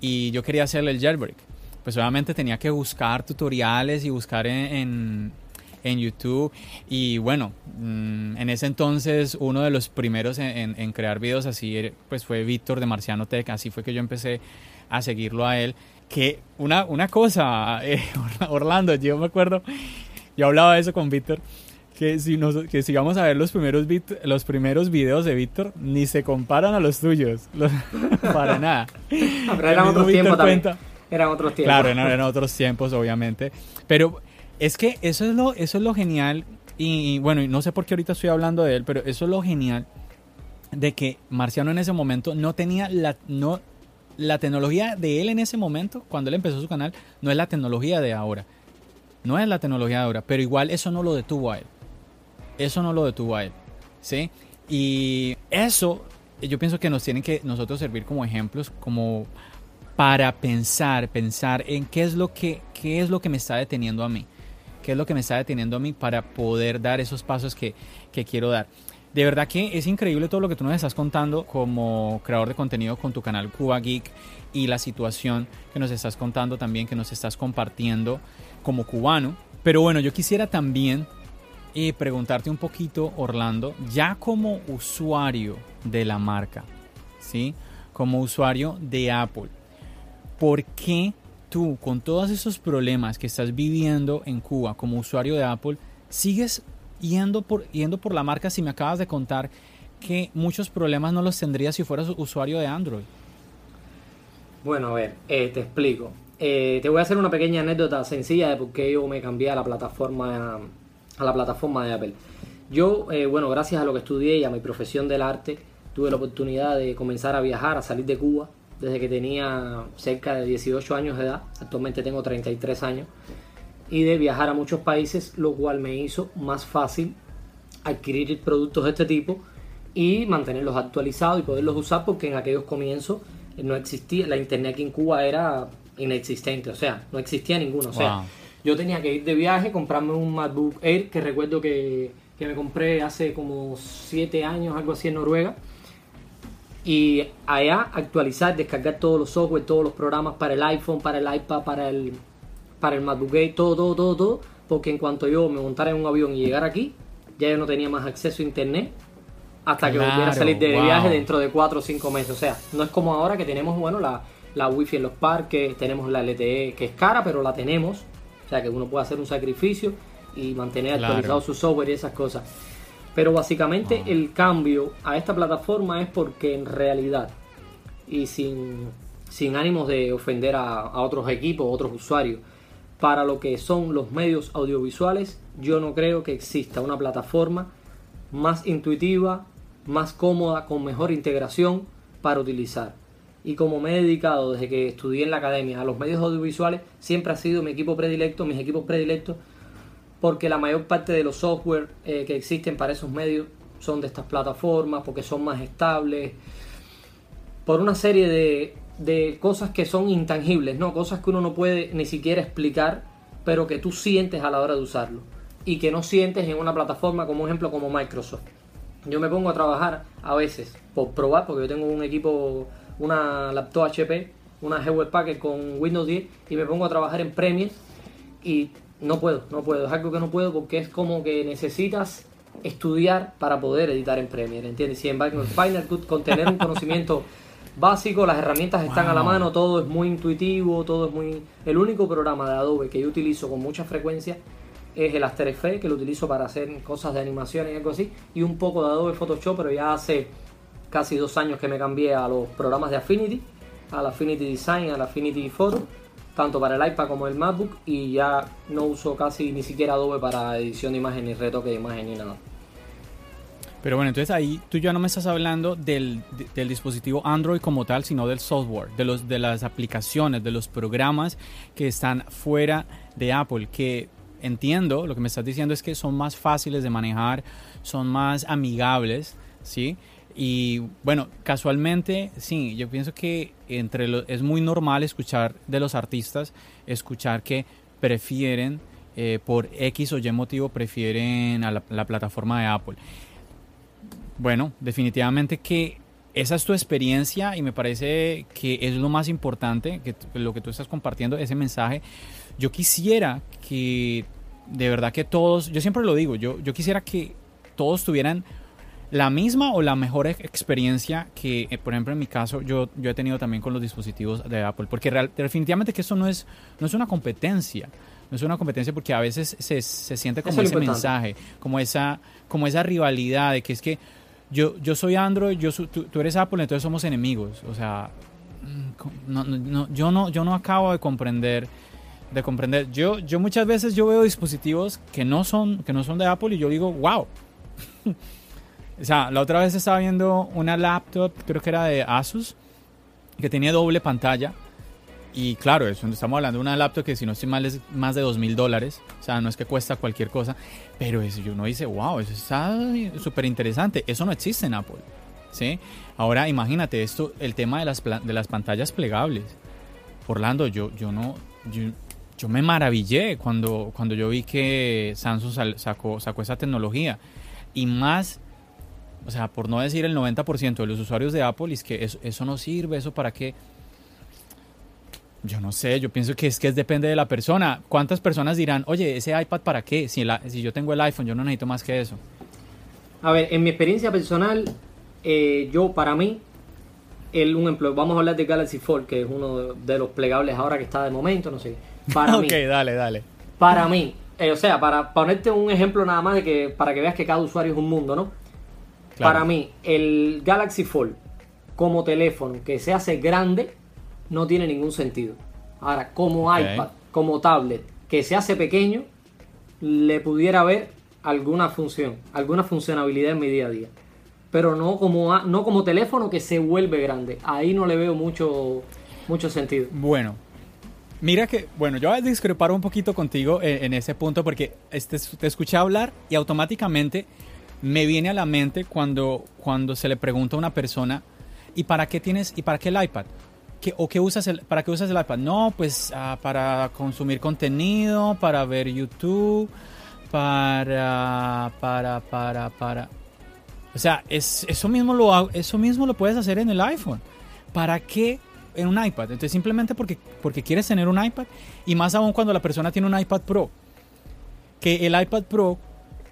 y yo quería hacerle el jailbreak. Pues obviamente tenía que buscar tutoriales y buscar en, en, YouTube. Y bueno, mm, en ese entonces uno de los primeros en, crear videos así pues fue Víctor de Marciano Tech. Así fue que yo empecé a seguirlo a él. Que una, una cosa, eh, Orlando, yo me acuerdo, yo hablaba de eso con Víctor que si, nos, que si vamos a ver los primeros, los primeros videos de Víctor, ni se comparan a los tuyos. para nada. Pero eran otros tiempos también. Eran otros tiempos. Claro, eran, otros tiempos, obviamente. Pero es que eso es lo, eso es lo genial. Y, bueno, y no sé por qué ahorita estoy hablando de él, pero eso es lo genial de que Marciano en ese momento no tenía la, no, la tecnología de él en ese momento, cuando él empezó su canal, no es la tecnología de ahora. No es la tecnología de ahora, pero igual eso no lo detuvo a él eso no lo detuvo a él. ¿sí? Y eso yo pienso que nos tienen que nosotros servir como ejemplos, como para pensar, pensar en qué es lo que, qué es lo que me está deteniendo a mí. ¿Qué es lo que me está deteniendo a mí para poder dar esos pasos que, que quiero dar? De verdad que es increíble todo lo que tú nos estás contando como creador de contenido con tu canal Cuba Geek y la situación que nos estás contando también, que nos estás compartiendo como cubano. Pero bueno, yo quisiera también y preguntarte un poquito, Orlando, ya como usuario de la marca, ¿sí? Como usuario de Apple, ¿por qué tú, con todos esos problemas que estás viviendo en Cuba como usuario de Apple, sigues yendo por, yendo por la marca si me acabas de contar que muchos problemas no los tendrías si fueras usuario de Android? Bueno, a ver, eh, te explico. Eh, te voy a hacer una pequeña anécdota sencilla de por qué yo me cambié a la plataforma a la plataforma de Apple. Yo, eh, bueno, gracias a lo que estudié y a mi profesión del arte, tuve la oportunidad de comenzar a viajar, a salir de Cuba desde que tenía cerca de 18 años de edad, actualmente tengo 33 años, y de viajar a muchos países, lo cual me hizo más fácil adquirir productos de este tipo y mantenerlos actualizados y poderlos usar porque en aquellos comienzos no existía, la internet aquí en Cuba era inexistente, o sea, no existía sea, yo tenía que ir de viaje, comprarme un MacBook Air, que recuerdo que, me compré hace como 7 años, algo así en Noruega. Y allá actualizar, descargar todos los software, todos los programas para el iPhone, para el iPad, para el, para el MacBook Air, todo, todo, todo, todo. Porque en cuanto yo me montara en un avión y llegara aquí, ya yo no tenía más acceso a internet hasta que volviera a salir de viaje dentro de 4 o 5 meses. O sea, no es como ahora que tenemos, bueno, la, la wifi en los parques, tenemos la LTE que es cara, pero la tenemos, o sea que uno puede hacer un sacrificio y mantener actualizado su software y esas cosas. Pero básicamente ah. el cambio a esta plataforma es porque en realidad, y sin, sin ánimos de ofender a, a otros equipos, otros usuarios, para lo que son los medios audiovisuales, yo no creo que exista una plataforma más intuitiva, más cómoda, con mejor integración para utilizar. Y como me he dedicado desde que estudié en la academia a los medios audiovisuales, siempre ha sido mi equipo predilecto, mis equipos predilectos, porque la mayor parte de los software eh, que existen para esos medios son de estas plataformas, porque son más estables, por una serie de, de cosas que son intangibles, ¿no? Cosas que uno no puede ni siquiera explicar, pero que tú sientes a la hora de usarlo y que no sientes en una plataforma como ejemplo como Microsoft. Yo me pongo a trabajar a veces por probar, porque yo tengo un equipo, una laptop HP, una Hewlett Packard con Windows 10 y me pongo a trabajar en Premiere y no puedo, no puedo, es algo que no puedo porque es como que necesitas estudiar para poder editar en Premiere, ¿entiendes? Si en Final Cut con tener un conocimiento básico, las herramientas están a la mano, todo es muy intuitivo, todo es muy... El único programa de Adobe que yo utilizo con mucha frecuencia es el After Effects, que lo utilizo para hacer cosas de animación y algo así, y un poco de Adobe Photoshop, pero ya hace casi dos años que me cambié a los programas de Affinity, al Affinity Design, al Affinity Photo, tanto para el iPad como el MacBook, y ya no uso casi ni siquiera Adobe para edición de imagen, ni retoque de imagen, ni nada. Pero bueno, entonces ahí tú ya no me estás hablando del, del, dispositivo Android como tal, sino del software, de, los, de las aplicaciones, de los programas que están fuera de Apple, que entiendo, lo que me estás diciendo es que son más fáciles de manejar, son más amigables, ¿sí? Y bueno, casualmente, sí, yo pienso que entre lo, es muy normal escuchar de los artistas, escuchar que prefieren, eh, por X o Y motivo, prefieren a la, plataforma de Apple. Bueno, definitivamente que esa es tu experiencia y me parece que es lo más importante, que lo que tú estás compartiendo, ese mensaje. Yo quisiera que de verdad que todos, yo siempre lo digo, yo, yo quisiera que todos tuvieran la misma o la mejor experiencia que, eh, por ejemplo, en mi caso, yo, yo he tenido también con los dispositivos de Apple. Porque definitivamente que eso no es, no es una competencia. No es una competencia porque a veces se, se siente como ese mensaje, como esa, como esa rivalidad de que es que yo, yo soy Android, yo tú, tú, eres Apple, entonces somos enemigos. O sea, mm, no, no, yo, no, yo no acabo de comprender de comprender. Yo, yo muchas veces yo veo dispositivos que no son, que no son de Apple y yo digo, wow. o sea, la otra vez estaba viendo una laptop, creo que era de Asus, que tenía doble pantalla. Y claro, eso, estamos hablando de una laptop que si no estoy mal es más de dos mil dólares. O sea, no es que cuesta cualquier cosa. Pero eso, uno dice, wow, eso está súper interesante. Eso no existe en Apple. ¿sí? Ahora imagínate esto, el tema de las, de las pantallas plegables. Orlando, yo, yo no, yo me maravillé cuando, cuando yo vi que Samsung sacó, sacó esa tecnología. Y más, o sea, por no decir el 90% de los usuarios de Apple, es que eso, no sirve, eso para qué. Yo no sé, yo pienso que es que depende de la persona. ¿Cuántas personas dirán, oye, ese iPad para qué? Si, si yo tengo el iPhone, yo no necesito más que eso. A ver, en mi experiencia personal, eh, yo para mí, el, un ejemplo, vamos a hablar de Galaxy Fold, que es uno de los plegables ahora que está de momento, no sé para mí. Ok, dale, dale. Para mí. Eh, o sea, para ponerte un ejemplo nada más de que para que veas que cada usuario es un mundo, ¿no? Para mí, el Galaxy Fold como teléfono que se hace grande no tiene ningún sentido. Ahora, como iPad, como tablet que se hace pequeño, le pudiera ver alguna función, alguna funcionalidad en mi día a día. Pero no como, no como teléfono que se vuelve grande. Ahí no le veo mucho, mucho sentido. Bueno, Mira que, bueno, yo voy a discrepar un poquito contigo en, ese punto porque este, te escuché hablar y automáticamente me viene a la mente cuando, cuando se le pregunta a una persona, ¿y para qué tienes, y para qué el iPad? ¿Qué, ¿O qué usas el, para qué usas el iPad? No, pues ah, para consumir contenido, para ver YouTube, para, para, para, para. O sea, es, eso, mismo lo, eso mismo lo puedes hacer en el iPhone. ¿Para qué en un iPad. Entonces simplemente porque, porque quieres tener un iPad y más aún cuando la persona tiene un iPad Pro. Que el iPad Pro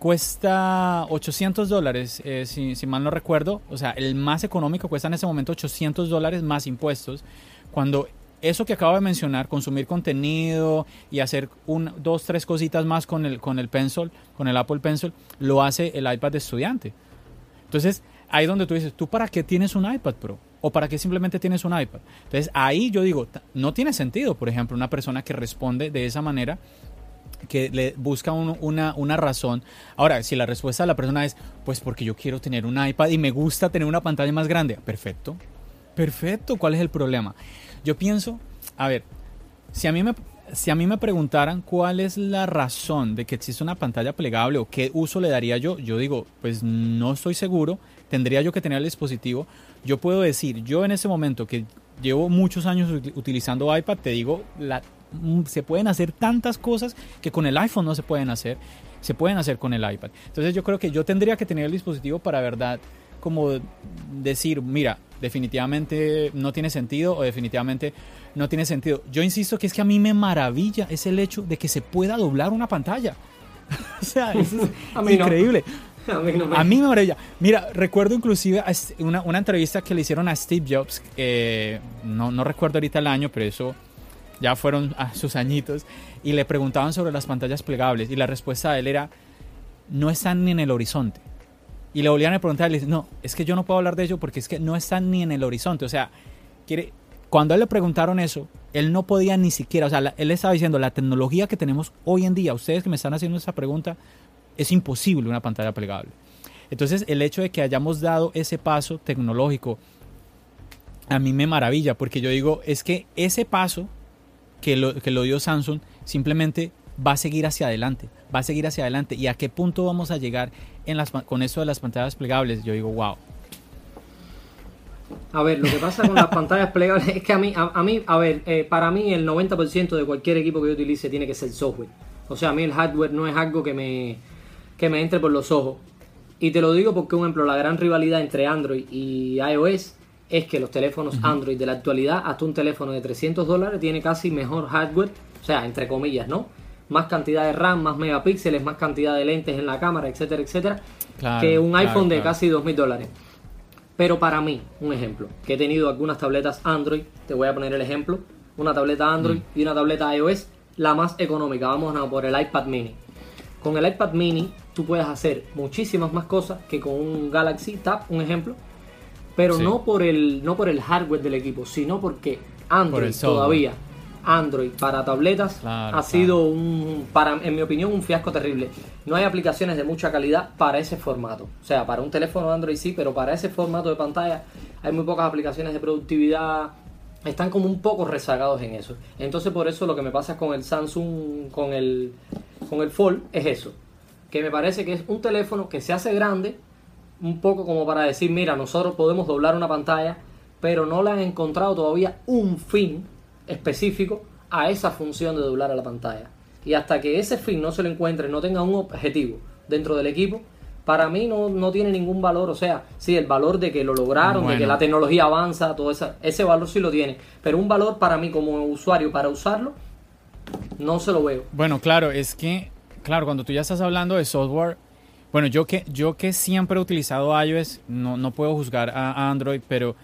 cuesta 800 dólares, eh, si, mal no recuerdo. O sea, el más económico cuesta en ese momento 800 dólares más impuestos. cuando eso que acabo de mencionar, consumir contenido y hacer un, dos, tres cositas más con el, con el Pencil, con el Apple Pencil, lo hace el iPad de estudiante. Entonces, ahí donde tú dices, ¿tú para qué tienes un iPad Pro? ¿O para qué simplemente tienes un iPad? Entonces, ahí yo digo, no tiene sentido, por ejemplo, una persona que responde de esa manera que le busca una, una razón. Ahora, si la respuesta de la persona es, pues porque yo quiero tener un iPad y me gusta tener una pantalla más grande, perfecto, perfecto, ¿cuál es el problema? Yo pienso, a ver, si a mí me, si a mí me preguntaran cuál es la razón de que existe una pantalla plegable o qué uso le daría yo, yo digo, pues no estoy seguro, tendría yo que tener el dispositivo. Yo puedo decir, yo en ese momento que llevo muchos años utilizando iPad, te digo, la, se pueden hacer tantas cosas que con el iPhone no se pueden hacer, se pueden hacer con el iPad. Entonces yo creo que yo tendría que tener el dispositivo para verdad como decir, mira, definitivamente no tiene sentido o definitivamente no tiene sentido. Yo insisto que es que a mí me maravilla es el hecho de que se pueda doblar una pantalla. o sea, eso es increíble. A mí, no me... a mí me maravilla. Mira, recuerdo inclusive una, una, entrevista que le hicieron a Steve Jobs, eh, no, no recuerdo ahorita el año, pero eso ya fueron a sus añitos, y le preguntaban sobre las pantallas plegables y la respuesta de él era, no están ni en el horizonte. Y le volvían a preguntar, le no, es que yo no puedo hablar de ello porque es que no están ni en el horizonte. O sea, quiere, cuando a él le preguntaron eso, él no podía ni siquiera, o sea, él estaba diciendo, la tecnología que tenemos hoy en día, ustedes que me están haciendo esta pregunta, es imposible una pantalla plegable. Entonces, el hecho de que hayamos dado ese paso tecnológico, a mí me maravilla, porque yo digo, es que ese paso que lo, que lo dio Samsung simplemente va a seguir hacia adelante, va a seguir hacia adelante. ¿Y a qué punto vamos a llegar en las, con eso de las pantallas plegables? Yo digo, wow. A ver, lo que pasa con las pantallas plegables es que a mí, a, mí, a ver, eh, para mí el 90% de cualquier equipo que yo utilice tiene que ser software. O sea, a mí el hardware no es algo que me, que me entre por los ojos. Y te lo digo porque, por ejemplo, la gran rivalidad entre Android y iOS es que los teléfonos Android de la actualidad, hasta un teléfono de 300 dólares, tiene casi mejor hardware, o sea, entre comillas, ¿no? más cantidad de RAM, más megapíxeles, más cantidad de lentes en la cámara, etcétera, etcétera, que un iPhone de casi 2.000 dólares. Pero para mí, un ejemplo, que he tenido algunas tabletas Android, te voy a poner el ejemplo, una tableta Android mm. y una tableta iOS, la más económica, vamos a por el iPad mini. Con el iPad mini tú puedes hacer muchísimas más cosas que con un Galaxy Tab, un ejemplo, pero no, por el, no por el hardware del equipo, sino porque Android todavía Android para tabletas ha sido un, para, en mi opinión, un fiasco terrible. No hay aplicaciones de mucha calidad para ese formato. O sea, para un teléfono Android sí, pero para ese formato de pantalla hay muy pocas aplicaciones de productividad. Están como un poco rezagados en eso. Entonces por eso lo que me pasa con el Samsung, con el, con el Fold, es eso. Que me parece que es un teléfono que se hace grande, un poco como para decir, mira, nosotros podemos doblar una pantalla, pero no le han encontrado todavía un fin específico a esa función de doblar a la pantalla. Y hasta que ese fin no se lo encuentre, no tenga un objetivo dentro del equipo, para mí no, no tiene ningún valor. O sea, sí, el valor de que lo lograron, de que la tecnología avanza, todo esa, ese valor sí lo tiene. Pero un valor para mí como usuario para usarlo, no se lo veo. Bueno, claro, es que, claro, cuando tú ya estás hablando de software, bueno, yo que, yo que siempre he utilizado iOS, no, no puedo juzgar a Android, pero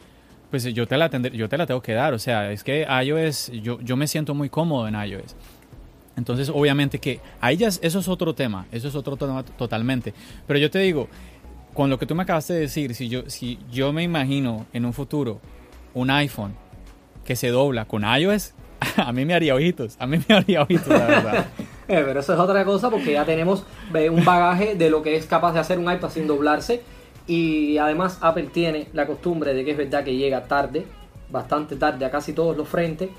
pues yo te la yo te la tengo que dar. O sea, es que iOS, yo, yo me siento muy cómodo en iOS. Entonces, obviamente que ahí ya eso es otro tema, eso es otro tema totalmente. Pero yo te digo, con lo que tú me acabas de decir, si yo, si yo me imagino en un futuro un iPhone que se dobla con iOS, a mí me haría ojitos, a mí me haría ojitos, la verdad. Eh, pero eso es otra cosa porque ya tenemos un bagaje de lo que es capaz de hacer un iPad sin doblarse. Y además Apple tiene la costumbre de que es verdad que llega tarde, bastante tarde a casi todos los frentes,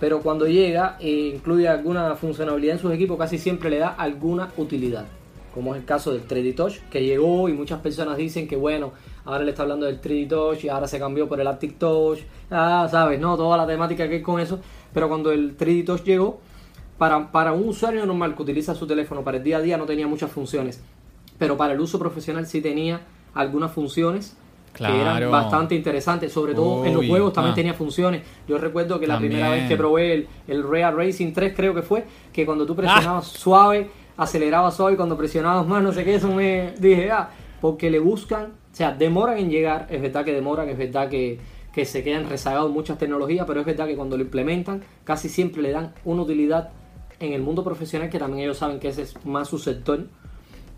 pero cuando llega e incluye alguna funcionalidad en sus equipos casi siempre le da alguna utilidad. Como es el caso del 3D Touch, que llegó y muchas personas dicen que bueno, ahora le está hablando del 3D Touch y ahora se cambió por el Aptic Touch, ah, sabes, no, toda la temática que hay con eso, pero cuando el 3D Touch llegó, para, para un usuario normal que utiliza su teléfono para el día a día no tenía muchas funciones, pero para el uso profesional sí tenía algunas funciones que eran bastante interesantes, sobre todo en los juegos también ah. tenía funciones. Yo recuerdo que la primera vez que probé el, el, Real Racing 3 creo que fue, que cuando tú presionabas ah. suave, aceleraba suave, cuando presionabas más, no sé qué, eso me dije, ah, porque le buscan, o sea, demoran en llegar, es verdad que demoran, es verdad que, que se quedan rezagados muchas tecnologías, pero es verdad que cuando lo implementan casi siempre le dan una utilidad en el mundo profesional, que también ellos saben que ese es más su sector,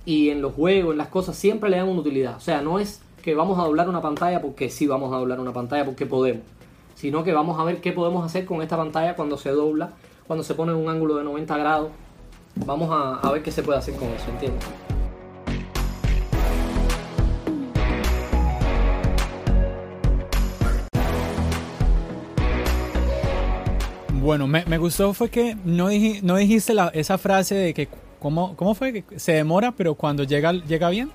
y en los juegos, en las cosas, siempre le dan una utilidad. O sea, no es que vamos a doblar una pantalla porque sí vamos a doblar una pantalla porque podemos, sino que vamos a ver qué podemos hacer con esta pantalla cuando se dobla, cuando se pone en un ángulo de 90 grados. Vamos a, a ver qué se puede hacer con eso, ¿entiendes? Bueno, me, me gustó fue que no, dij- no dijiste la- esa frase de que, ¿cómo, ¿cómo fue? Que se demora, pero cuando llega, llega bien.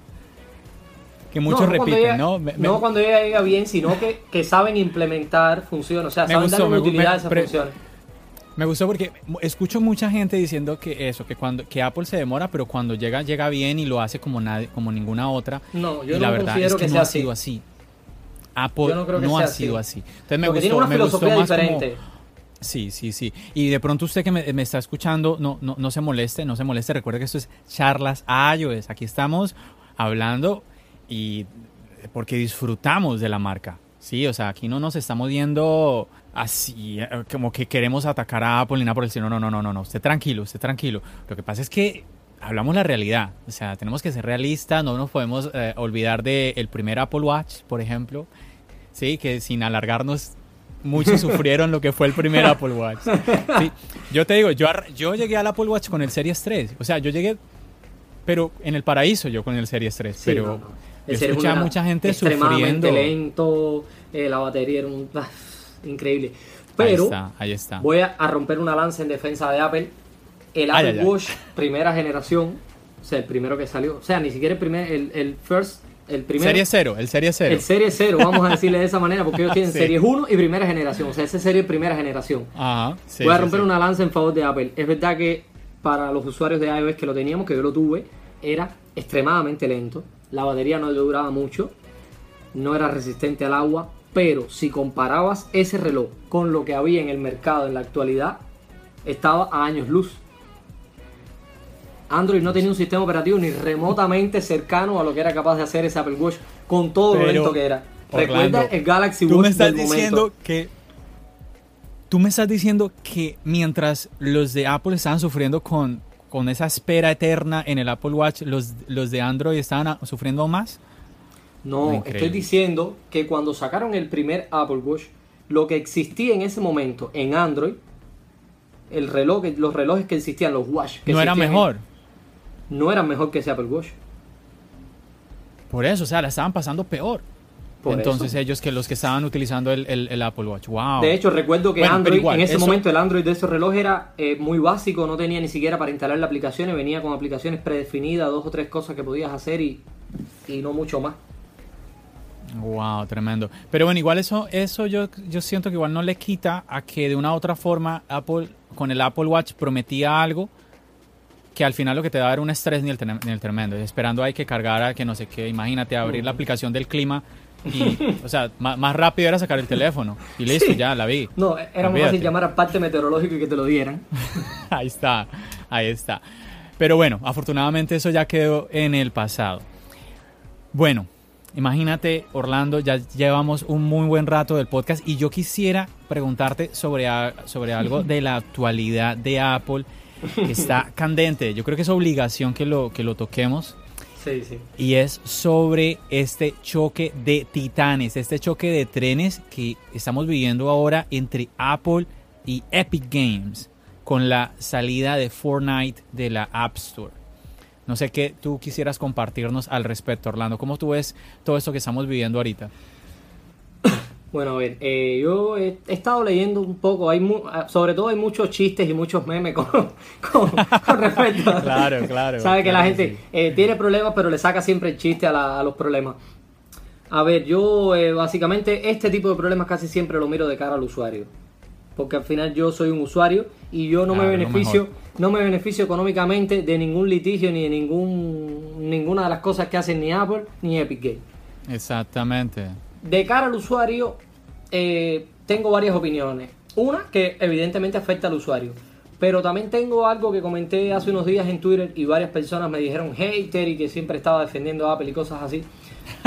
Que muchos no, repiten, llega- ¿no? Me- me- no cuando llega, llega bien, sino que, que saben implementar funciones, o sea, saben gustó, darle utilidad a esas pre- funciones. Me gustó porque escucho mucha gente diciendo que eso, que cuando que Apple se demora, pero cuando llega llega bien y lo hace como nadie, como ninguna otra. No, yo y no la verdad es que, que no sea ha sido así. Apple Yo no creo que no sea ha así. sido así. Entonces me Porque gustó, tiene una me gustó filosofía más como- diferente. Sí, sí, sí. Y de pronto usted que me, está escuchando, no, no, no se moleste, no se moleste. Recuerde que esto es charlas iOS. Aquí estamos hablando y porque disfrutamos de la marca. Sí, o sea, aquí no nos estamos viendo así, eh, como que queremos atacar a Apple por el estilo. No, no, no, no, no. Usted tranquilo, usted tranquilo. Lo que pasa es que hablamos la realidad. O sea, tenemos que ser realistas. No nos podemos eh, olvidar del primer Apple Watch, por ejemplo. Sí, que sin alargarnos muchos sufrieron lo que fue el primer Apple Watch. Sí, yo te digo, yo, yo llegué al Apple Watch con el Series 3. O sea, yo llegué, pero en el paraíso yo con el Series 3. Sí, pero no, El escuchaba mucha gente extremadamente sufriendo. lento, eh, la batería era un... ah, increíble. ahí Pero está, ahí está. voy a, a romper una lanza en defensa de Apple. El Ay, Apple ay, ay. Watch, primera generación, o sea, el primero que salió, o sea, ni siquiera el primer, el, el first, el primero. Serie 0, el Serie 0. El Serie 0, vamos a decirle de esa manera, porque ellos tienen Sí. Series 1 y primera generación, o sea, ese serie primera generación. Ajá. sí, Voy a romper sí. una lanza en favor de Apple. Es verdad que para los usuarios de iOS que lo teníamos, que yo lo tuve, era extremadamente lento. La batería no duraba mucho, no era resistente al agua, pero si comparabas ese reloj con lo que había en el mercado en la actualidad, estaba a años luz. Android no tenía un sistema operativo ni remotamente cercano a lo que era capaz de hacer ese Apple Watch con todo lo lento que era. Recuerda el Galaxy Tú Watch me estás del diciendo momento. que tú me estás diciendo que mientras los de Apple estaban sufriendo con, con esa espera eterna en el Apple Watch, los, los de Android estaban sufriendo más. No, Increíble. estoy diciendo que cuando sacaron el primer Apple Watch, lo que existía en ese momento en Android, el reloj, los relojes que existían, los Watch, que no era mejor. No eran mejor que ese Apple Watch. Por eso, o sea, la estaban pasando peor. Por Entonces eso. ellos que los que estaban utilizando el, el- el Apple Watch. Wow. De hecho, recuerdo que Bueno, Android, igual, en ese eso- momento el Android de esos relojes era eh, muy básico, no tenía ni siquiera para instalar la aplicaciones, venía con aplicaciones predefinidas, dos o tres cosas que podías hacer y, y no mucho más. Wow, tremendo. Pero bueno, igual eso, eso yo, yo siento que igual no le quita a que de una u otra forma Apple, con el Apple Watch prometía algo que al final lo que te da era un estrés ni el, trem- ni el tremendo. Esperando hay que cargar a que no sé qué. Imagínate abrir la aplicación del clima y, o sea, más, rápido era sacar el teléfono y listo, Sí. ya la vi. No, era más Olvídate. fácil llamar al parte meteorológico y que te lo dieran. ahí está, ahí está. Pero bueno, afortunadamente eso ya quedó en el pasado. Bueno, imagínate, Orlando, ya llevamos un muy buen rato del podcast y yo quisiera preguntarte sobre, a- sobre algo de la actualidad de Apple está candente. Yo creo que es obligación que lo, que lo toquemos. Sí, sí. Y es sobre este choque de titanes, este choque de trenes que estamos viviendo ahora entre Apple y Epic Games con la salida de Fortnite de la App Store. No sé qué tú quisieras compartirnos al respecto, Orlando. ¿Cómo tú ves todo esto que estamos viviendo ahorita? Bueno, a ver, eh, yo he, he estado leyendo un poco, hay mu- ah, sobre todo hay muchos chistes y muchos memes con, con, con respecto a... Claro, claro, Sabe que la que gente eh, tiene problemas, pero le saca siempre el chiste a, la- a los problemas. A ver, yo eh, básicamente este tipo de problemas casi siempre lo miro de cara al usuario. Porque al final yo soy un usuario y yo no Claro, me beneficio, no me beneficio económicamente de ningún litigio ni de ningún ninguna de las cosas que hacen ni Apple ni Epic Games. Exactamente. De cara al usuario, eh, tengo varias opiniones. Una que evidentemente afecta al usuario. Pero también tengo algo que comenté hace unos días en Twitter y varias personas me dijeron hater y que siempre estaba defendiendo a Apple y cosas así.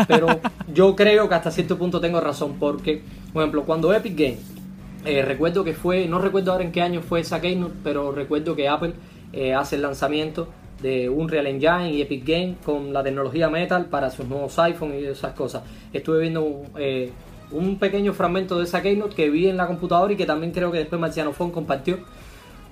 pero yo creo que hasta cierto punto tengo razón, porque, por ejemplo, cuando Epic Games, eh, recuerdo que fue, no recuerdo ahora en qué año fue esa Keynote, pero recuerdo que Apple eh, hace el lanzamiento de Unreal Engine y Epic Games con la tecnología Metal para sus nuevos iPhones y esas cosas. Estuve viendo eh, un pequeño fragmento de esa Keynote que vi en la computadora y que también creo que después Marciano Fon compartió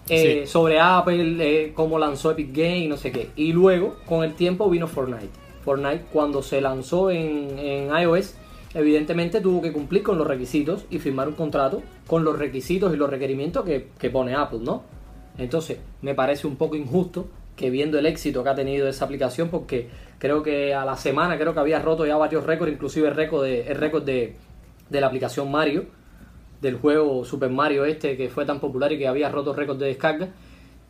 eh, sobre Apple, eh, cómo lanzó Epic Games y no sé qué. Y luego, con el tiempo, vino Fortnite. Fortnite, cuando se lanzó en, en iOS, evidentemente tuvo que cumplir con los requisitos y firmar un contrato con los requisitos y los requerimientos que, que pone Apple, ¿no? Entonces, me parece un poco injusto que viendo el éxito que ha tenido esa aplicación, porque creo que a la semana creo que había roto ya varios récords, inclusive el récord de, el récord de, de la aplicación Mario, del juego Super Mario este que fue tan popular y que había roto récords de descarga.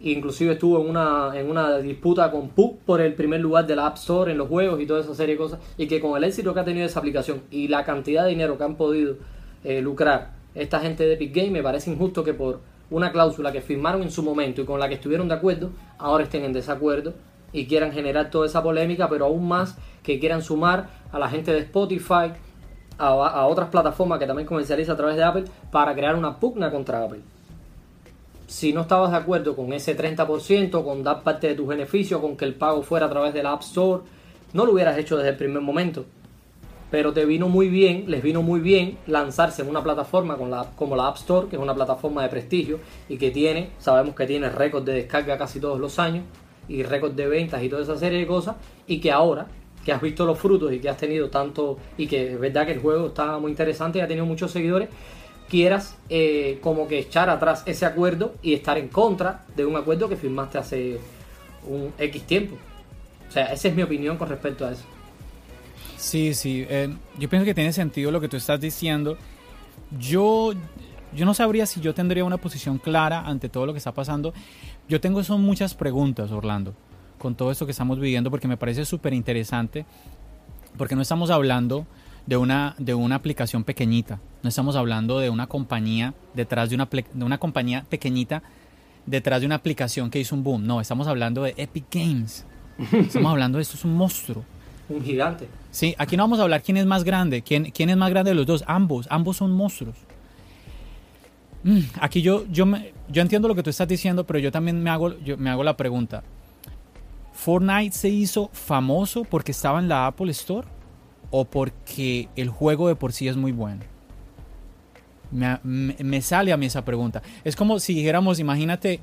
Inclusive estuvo en una, en una disputa con Pug por el primer lugar de la App Store en los juegos y toda esa serie de cosas. Y que con el éxito que ha tenido esa aplicación y la cantidad de dinero que han podido eh, lucrar esta gente de Epic Game, me parece injusto que por una cláusula que firmaron en su momento y con la que estuvieron de acuerdo, ahora estén en desacuerdo y quieran generar toda esa polémica, pero aún más que quieran sumar a la gente de Spotify, a, otras plataformas que también comercializa a través de Apple para crear una pugna contra Apple. Si no estabas de acuerdo con ese 30%, con dar parte de tus beneficios, con que el pago fuera a través de la App Store, no lo hubieras hecho desde el primer momento. Pero te vino muy bien, les vino muy bien lanzarse en una plataforma como la App Store, que es una plataforma de prestigio y que tiene, sabemos que tiene récord de descarga casi todos los años y récord de ventas y toda esa serie de cosas, y que ahora que has visto los frutos y que has tenido tanto, y que es verdad que el juego está muy interesante y ha tenido muchos seguidores, quieras eh, como que echar atrás ese acuerdo y estar en contra de un acuerdo que firmaste hace un X tiempo. O sea, esa es mi opinión con respecto a eso. Sí, sí, eh, yo pienso que tiene sentido lo que tú estás diciendo. Yo, yo no sabría si yo tendría una posición clara ante todo lo que está pasando. Yo tengo son muchas preguntas, Orlando con todo esto que estamos viviendo porque me parece súper interesante, porque no estamos hablando de una, de una aplicación pequeñita, no estamos hablando de una compañía detrás de una, de una compañía pequeñita detrás de una aplicación que hizo un boom, no, estamos hablando de Epic Games, estamos hablando de esto, es un monstruo. Un gigante. Sí, aquí no vamos a hablar quién es más grande, quién, quién es más grande de los dos, ambos, ambos son monstruos. Mm, aquí yo, yo, me, yo entiendo lo que tú estás diciendo, pero yo también me hago, yo me hago la pregunta. Fortnite se hizo famoso porque estaba en la Apple Store o porque el juego de por sí es muy bueno. Me, sale a mí esa pregunta. Es como si dijéramos, imagínate,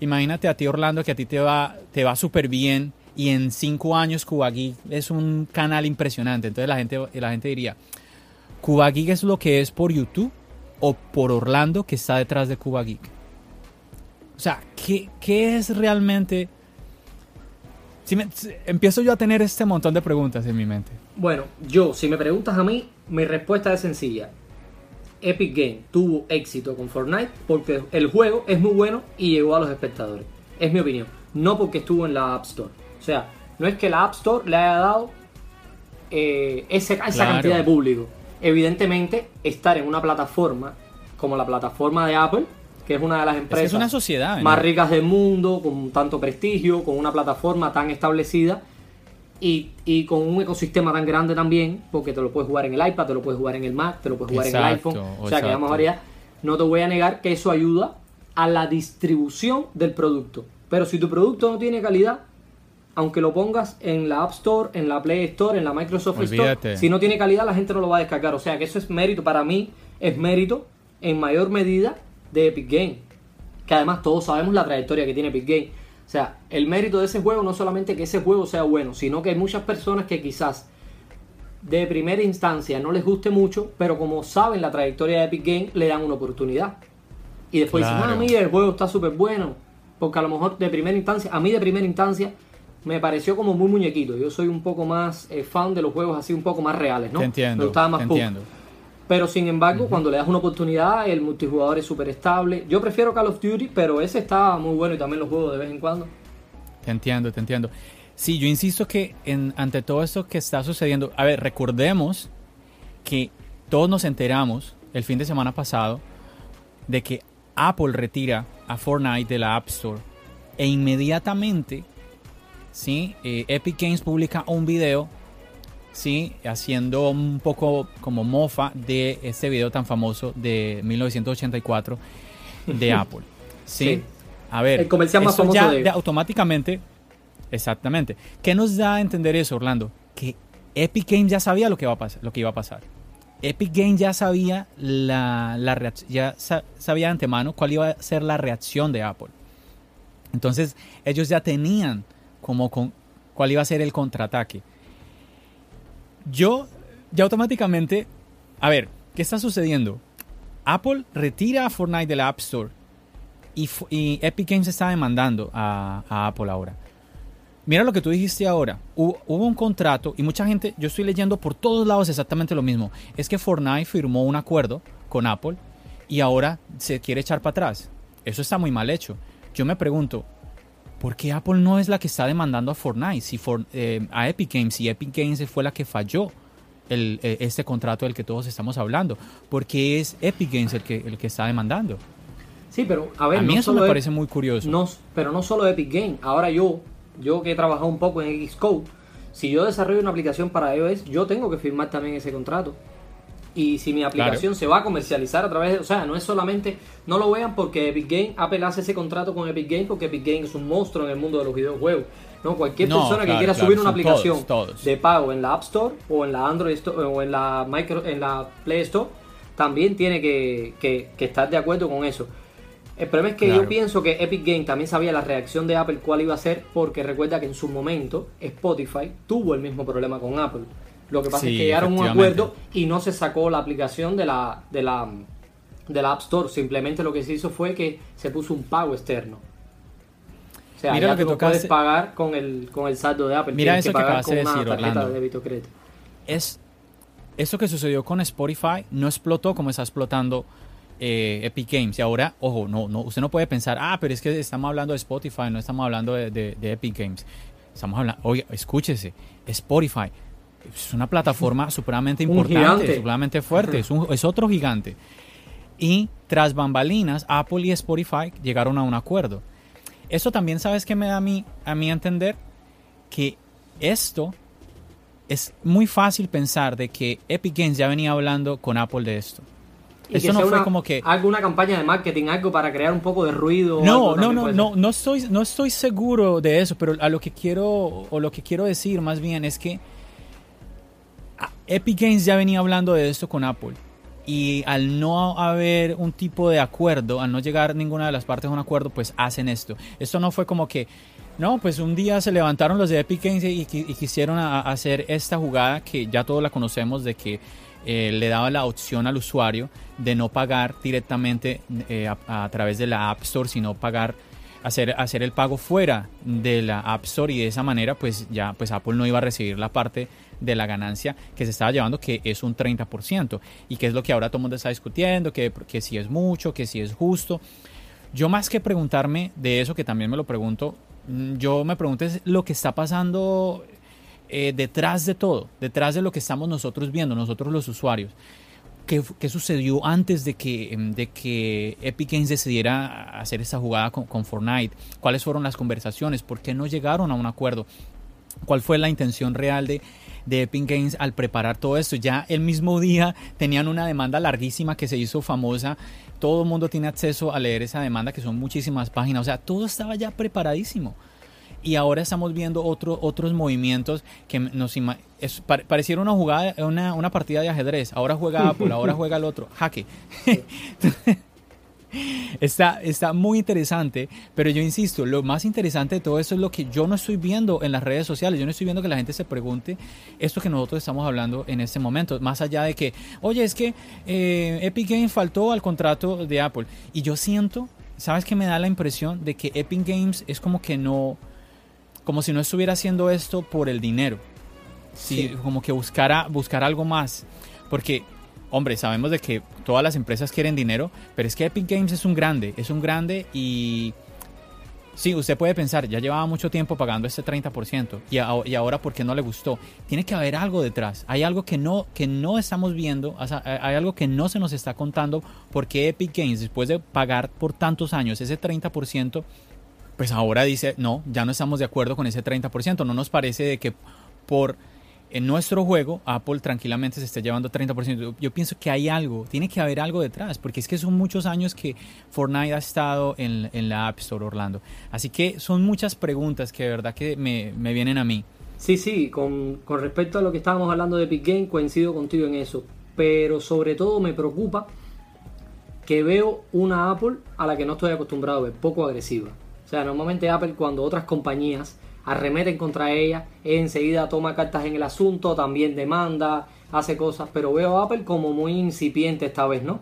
imagínate a ti Orlando que a ti te va, te va súper bien y en cinco años Cuba es un canal impresionante. Entonces la gente, la gente diría, ¿Cuba es lo que es por YouTube o por Orlando que está detrás de Cuba Geek? O sea, ¿qué, qué es realmente empiezo yo a tener este montón de preguntas en mi mente. Bueno, yo, si me preguntas a mí, mi respuesta es sencilla. Epic Game tuvo éxito con Fortnite porque el juego es muy bueno y llegó a los espectadores. Es mi opinión. No porque estuvo en la App Store. O sea, no es que la App Store le haya dado eh, esa cantidad de público. Evidentemente, estar en una plataforma como la plataforma de Apple que es una de las empresas una sociedad, más ricas del mundo, con tanto prestigio, con una plataforma tan establecida y, con un ecosistema tan grande también, porque te lo puedes jugar en el iPad, te lo puedes jugar en el Mac, te lo puedes jugar en el iPhone, o sea que vamos a variar. No te voy a negar que eso ayuda a la distribución del producto. Pero si tu producto no tiene calidad, aunque lo pongas en la App Store, en la Play Store, en la Microsoft Store, si no tiene calidad la gente no lo va a descargar. O sea que eso es mérito, para mí es mérito en mayor medida de Epic Game. Que además todos sabemos la trayectoria que tiene Epic Game. O sea, el mérito de ese juego no solamente que ese juego sea bueno, sino que hay muchas personas que quizás de primera instancia no les guste mucho, pero como saben la trayectoria de Epic Game, le dan una oportunidad. Y después dicen, ah, mira, el juego está súper bueno. Porque a lo mejor de primera instancia, a mí de primera instancia, me pareció como muy muñequito. Yo soy un poco más eh, fan de los juegos así un poco más reales, ¿no? entiendo. Me gustaba más entiendo. Pero sin embargo, cuando le das una oportunidad, el multijugador es súper estable. Yo prefiero Call of Duty, pero ese está muy bueno y también lo juego de vez en cuando. Te entiendo, te entiendo. Sí, yo insisto que en, ante todo esto que está sucediendo, a ver, recordemos que todos nos enteramos el fin de semana pasado de que Apple retira a Fortnite de la App Store e inmediatamente, ¿sí? Eh, Epic Games publica un video ¿sí? Haciendo un poco como mofa de este video tan famoso de 1984 de Apple. ¿sí? A ver, el comercial más famoso ya de... automáticamente, exactamente. ¿Qué nos da a entender eso, Orlando? Que Epic Games ya sabía lo que, iba a pasar, lo que iba a pasar. Epic Games ya sabía la, la ya sabía de antemano cuál iba a ser la reacción de Apple. Entonces, ellos ya tenían como con, cuál iba a ser el contraataque. Yo ya automáticamente, a ver, ¿qué está sucediendo? Apple retira a Fortnite de la App Store y, Epic Games está demandando a, Apple ahora. Mira lo que tú dijiste ahora. Hubo, un contrato y mucha gente, yo estoy leyendo por todos lados exactamente lo mismo. Es que Fortnite firmó un acuerdo con Apple y ahora se quiere echar para atrás. Eso está muy mal hecho. Yo me pregunto, ¿por qué Apple no es la que está demandando a Fortnite? Si eh, a Epic Games, si Epic Games fue la que falló el, eh, este contrato del que todos estamos hablando. ¿Por qué es Epic Games el que, el que está demandando? Sí, pero a ver, a mí eso me parece muy curioso. No, pero no solo Epic Games. Ahora yo, yo que he trabajado un poco en Xcode, si yo desarrollo una aplicación para iOS, yo tengo que firmar también ese contrato. Y si mi aplicación se va a comercializar a través de, o sea, no es solamente, no lo vean porque Epic Games, Apple hace ese contrato con Epic Games porque Epic Games es un monstruo en el mundo de los videojuegos. No, cualquier persona que quiera subir una aplicación de pago en la App Store o en la Android Store o en la micro, en la Play Store, también tiene que, que, estar de acuerdo con eso. El problema es que yo pienso que Epic Games también sabía la reacción de Apple cuál iba a ser, porque recuerda que en su momento Spotify tuvo el mismo problema con Apple. Lo que pasa es que llegaron a un acuerdo y no se sacó la aplicación de la, de la, de la App Store. Simplemente lo que se hizo fue que se puso un pago externo. O sea, Mira lo que tú puedes pagar con el, con el saldo de Apple. Mira eso que, acabas de decir, Orlando. Es, eso que sucedió con Spotify no explotó como está explotando eh, Epic Games. Y ahora, ojo, no, no, usted no puede pensar, ah, pero es que estamos hablando de Spotify, no estamos hablando de, Epic Games. Estamos hablando, oye, escúchese, Spotify es una plataforma supremamente importante, supremamente fuerte, es, es otro gigante. Y tras bambalinas, Apple y Spotify llegaron a un acuerdo. Eso también, ¿sabes qué me da a mí, a mí entender? Que esto es muy fácil pensar de que Epic Games ya venía hablando con Apple de esto. Eso no fue como que alguna campaña de marketing, algo para crear un poco de ruido. No, no, no, no, no estoy, no estoy seguro de eso, pero a lo que quiero o lo que quiero decir más bien es que Epic Games ya venía hablando de esto con Apple y al no haber un tipo de acuerdo, al no llegar ninguna de las partes a un acuerdo, pues hacen esto. Esto no fue como que, no, pues un día se levantaron los de Epic Games y, quisieron hacer esta jugada que ya todos la conocemos de que eh, le daba la opción al usuario de no pagar directamente eh, a, a, través de la App Store, sino pagar hacer, hacer el pago fuera de la App Store y de esa manera pues ya pues Apple no iba a recibir la parte de la ganancia que se estaba llevando, que es un 30%, y que es lo que ahora todo el mundo está discutiendo, que, que si es mucho, que si es justo. Yo más que preguntarme de eso, que también me lo pregunto, mm, yo me pregunto es lo que está pasando eh, detrás de todo, detrás de lo que estamos nosotros viendo, nosotros los usuarios. ¿Qué, qué sucedió antes de que, em, de que Epic Games decidiera hacer esta jugada con, con Fortnite? ¿Cuáles fueron las conversaciones? ¿Por qué no llegaron a un acuerdo? ¿Cuál fue la intención real de, de Epic Games al preparar todo esto. Ya el mismo día tenían una demanda larguísima que se hizo famosa. Todo el mundo tiene acceso a leer esa demanda, que son muchísimas páginas. O sea, todo estaba ya preparadísimo. Y ahora estamos viendo otro, otros movimientos que nos es, pareciera una jugada, una, una partida de ajedrez. Ahora juega Apple, ahora juega el otro. Jaque. Está, está muy interesante, pero yo insisto, lo más interesante de todo eso es lo que yo no estoy viendo en las redes sociales. Yo no estoy viendo que la gente se pregunte esto que nosotros estamos hablando en este momento. Más allá de que, oye, es que eh, Epic Games faltó al contrato de Apple. Y yo siento, ¿sabes que me da la impresión de que Epic Games es como que no, como si no estuviera haciendo esto por el dinero? Sí, como que buscara, buscar algo más. Porque hombre, sabemos de que todas las empresas quieren dinero, pero es que Epic Games es un grande, es un grande y sí, usted puede pensar, ya llevaba mucho tiempo pagando este 30% y, y ahora ¿por qué no le gustó? Tiene que haber algo detrás, hay algo que no, que no estamos viendo, hay algo que no se nos está contando porque Epic Games, después de pagar por tantos años ese 30%, pues ahora dice, no, ya no estamos de acuerdo con ese 30%, no nos parece de que por en nuestro juego Apple tranquilamente se esté llevando 30%. Yo pienso que hay algo, tiene que haber algo detrás, porque es que son muchos años que Fortnite ha estado en, la App Store Orlando. Así que son muchas preguntas que de verdad que me, vienen a mí. Sí, sí, con, respecto a lo que estábamos hablando de Epic Game, coincido contigo en eso. Pero sobre todo me preocupa que veo una Apple a la que no estoy acostumbrado a poco agresiva. O sea, normalmente Apple cuando otras compañías arremeten contra ella, enseguida toma cartas en el asunto, también demanda, hace cosas, pero veo a Apple como muy incipiente esta vez, ¿no?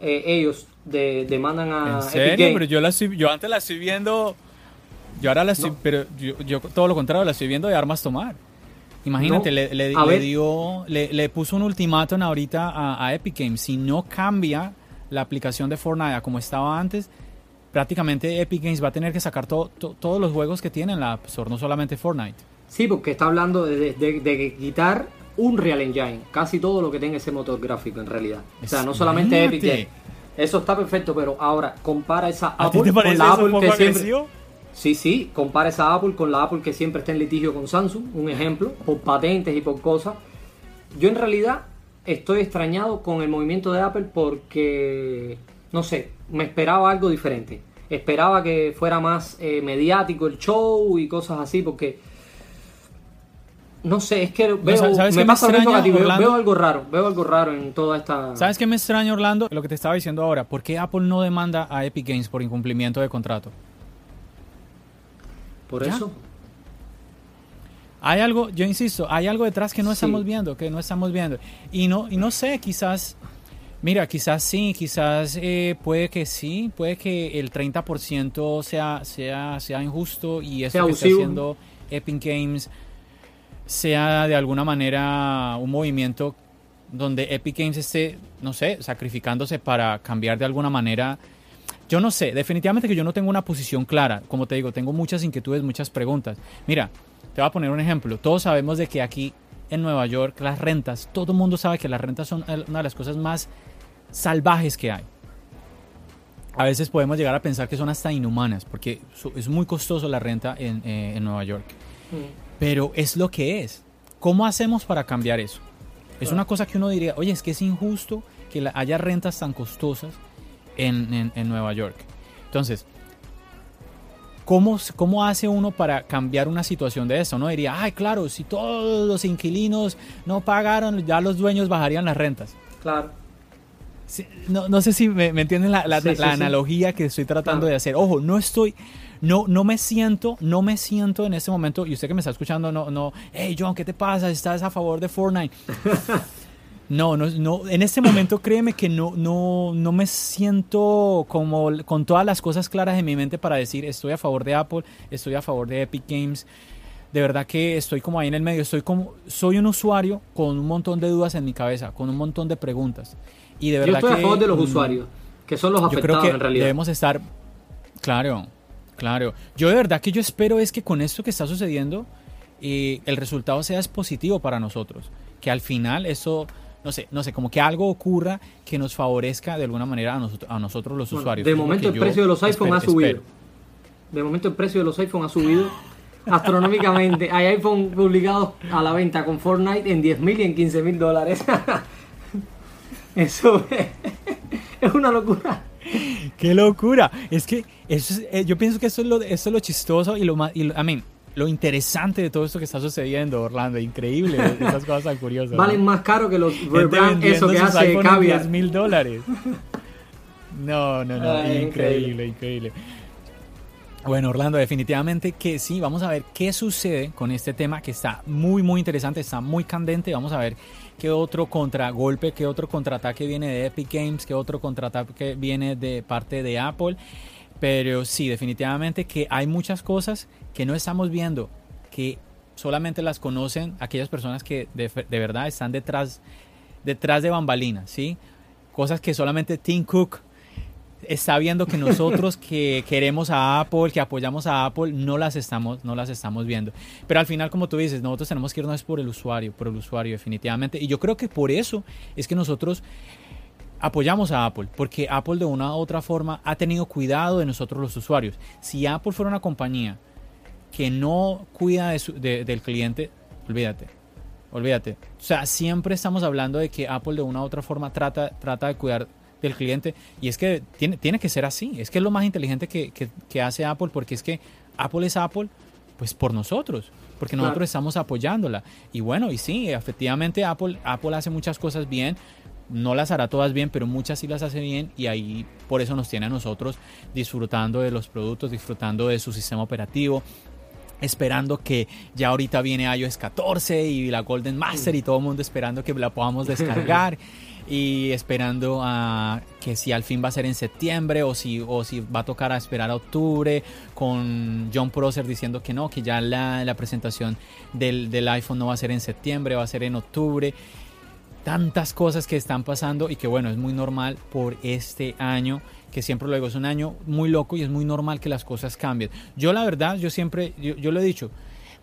Eh, ellos demandan a... ¿En serio? Pero yo, la yo antes la estoy viendo... Yo ahora la estoy... Pero yo, todo lo contrario, la estoy viendo de armas tomar. Imagínate, le, le, dio, le, puso un ultimátum ahorita a, a Epic Games. Si no cambia la aplicación de Fortnite como estaba antes, prácticamente Epic Games va a tener que sacar todos los juegos que tiene en la App Store, no solamente Fortnite. Sí, porque está hablando de, quitar un Real Engine, casi todo lo que tenga ese motor gráfico en realidad. O sea, no solamente Epic Games. Eso está perfecto, pero ahora compara esa Apple con la Apple que siempre... Sí, sí, compara esa Apple con la Apple que siempre está en litigio con Samsung, un ejemplo, por patentes y por cosas. Yo en realidad estoy extrañado con el movimiento de Apple porque, no sé, me esperaba algo diferente. Esperaba que fuera más eh, mediático el show y cosas así, porque no sé, es que veo, me pasa veo, algo raro, veo algo raro en toda esta... ¿Sabes qué me extraña, Orlando? Lo que te estaba diciendo ahora, ¿por qué Apple no demanda a Epic Games por incumplimiento de contrato? Por eso. Hay algo, yo insisto, hay algo detrás que no estamos viendo, que no estamos viendo. Y no, y no sé, quizás Mira, quizás sí, quizás eh, puede que sí, puede que el 30% sea, sea, sea injusto y eso que está haciendo Epic Games sea de alguna manera un movimiento donde Epic Games esté, no sé, sacrificándose para cambiar de alguna manera. Yo no sé, definitivamente que yo no tengo una posición clara. Como te digo, tengo muchas inquietudes, muchas preguntas. Mira, te voy a poner un ejemplo. Todos sabemos de que aquí en Nueva York las rentas, todo el mundo sabe que las rentas son una de las cosas más salvajes que hay. A veces podemos llegar a pensar que son hasta inhumanas, porque es muy costoso la renta en, eh, Nueva York. Mm. Pero es lo que es. ¿Cómo hacemos para cambiar eso? Es una cosa que uno diría, oye, es que es injusto que haya rentas tan costosas en, Nueva York. Entonces, ¿cómo, ¿cómo hace uno para cambiar una situación de eso? Uno diría, ay, claro, si todos los inquilinos no pagaron, ya los dueños bajarían las rentas. Claro no, no, sé si me, entienden la, analogía que estoy tratando de hacer. Ojo, no estoy, no, no me siento, no me siento en este momento, y usted que me está escuchando, no, no, hey John, ¿qué te pasa? ¿Estás a favor de Fortnite? No, no, no, en este momento créeme que no, no, no me siento como con todas las cosas claras en mi mente para decir estoy a favor de Apple, estoy a favor de Epic Games. De verdad que estoy como ahí en el medio, estoy como, soy un usuario con un montón de dudas en mi cabeza, con un montón de preguntas. Y de verdad yo estoy a favor de los mm, usuarios, que son los afectados yo creo en realidad. Debemos estar, claro, claro. Yo de verdad que yo espero es que con esto que está sucediendo, eh, el resultado sea positivo para nosotros. Que al final eso, no sé, no sé, como que algo ocurra que nos favorezca de alguna manera a, nosotros, a nosotros los usuarios. De momento el precio de los iPhone ha subido. De momento el precio de los iPhone ha subido astronómicamente. Hay iPhone publicados a la venta con Fortnite en 10.000 y en 15.000 dólares. Eso es, una locura. ¡Qué locura! Es que eso eh, yo pienso que eso es lo, eso es lo chistoso y lo más, y lo interesante de todo esto que está sucediendo, Orlando. Increíble, esas cosas tan curiosas. Valen más caro que los rebrand, eso que hace Caviar. 10 mil dólares. No, no, no, increíble, increíble. Bueno, Orlando, definitivamente que sí, vamos a ver qué sucede con este tema que está muy, muy interesante, está muy candente. Vamos a ver qué otro contragolpe, qué otro contraataque viene de Epic Games, qué otro contraataque viene de parte de Apple. Pero sí, definitivamente que hay muchas cosas que no estamos viendo, que solamente las conocen aquellas personas que de, verdad están detrás, detrás de bambalinas, ¿sí? Cosas que solamente Tim Cook está viendo que nosotros que queremos a Apple, que apoyamos a Apple, no las estamos, no las estamos viendo. Pero al final, como tú dices, nosotros tenemos que irnos por el usuario, por el usuario definitivamente. Y yo creo que por eso es que nosotros apoyamos a Apple, porque Apple de una u otra forma ha tenido cuidado de nosotros los usuarios. Si Apple fuera una compañía que no cuida del cliente, olvídate, olvídate. O sea, siempre estamos hablando de que Apple de una u otra forma trata, trata de cuidar del cliente. Y es que tiene, tiene que ser así. Es que es lo más inteligente que, que, hace Apple porque es que Apple es Apple pues por nosotros, porque nosotros estamos apoyándola. Y bueno, y sí, efectivamente Apple, Apple hace muchas cosas bien, no las hará todas bien, pero muchas sí las hace bien. Y ahí por eso nos tiene a nosotros disfrutando de los productos, disfrutando de su sistema operativo, esperando que ya ahorita viene iOS 14 y la Golden Master y todo el mundo esperando que la podamos descargar y esperando a que si al fin va a ser en septiembre o si, o si va a tocar a esperar a octubre con John Prosser diciendo que no, que ya la, la presentación del, del iPhone no va a ser en septiembre, va a ser en octubre tantas cosas que están pasando y que bueno, es muy normal por este año que siempre lo es un año muy loco y es muy normal que las cosas cambien. Yo la verdad, yo siempre, yo, lo he dicho,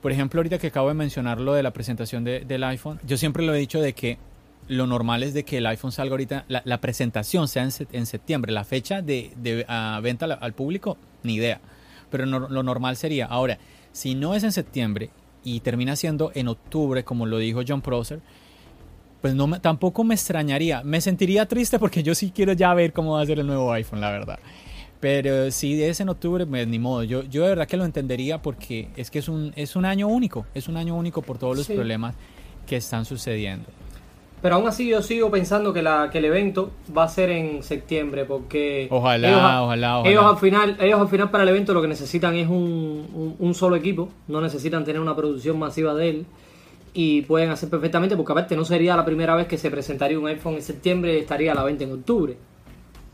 por ejemplo, ahorita que acabo de mencionar lo de la presentación del iPhone, yo siempre lo he dicho de que lo normal es de que el iPhone salga ahorita, la, presentación sea en, septiembre, la fecha de, venta al, público, ni idea, pero lo normal sería, ahora, si no es en septiembre y termina siendo en octubre, como lo dijo John Prosser, pues no tampoco me extrañaría. Me sentiría triste porque yo sí quiero ya ver cómo va a ser el nuevo iPhone, la verdad. Pero si es en octubre, pues ni modo. Yo, yo de verdad que lo entendería porque es que es un, es un año único. Es un año único por todos los problemas que están sucediendo. Pero aún así yo sigo pensando que, la, que el evento va a ser en septiembre porque... Ojalá, ojalá, ojalá. Ellos al, final, ellos al final para el evento lo que necesitan es un, un solo equipo. No necesitan tener una producción masiva de él y pueden hacer perfectamente, porque aparte no sería la primera vez que se presentaría un iPhone en septiembre, estaría a la venta en octubre.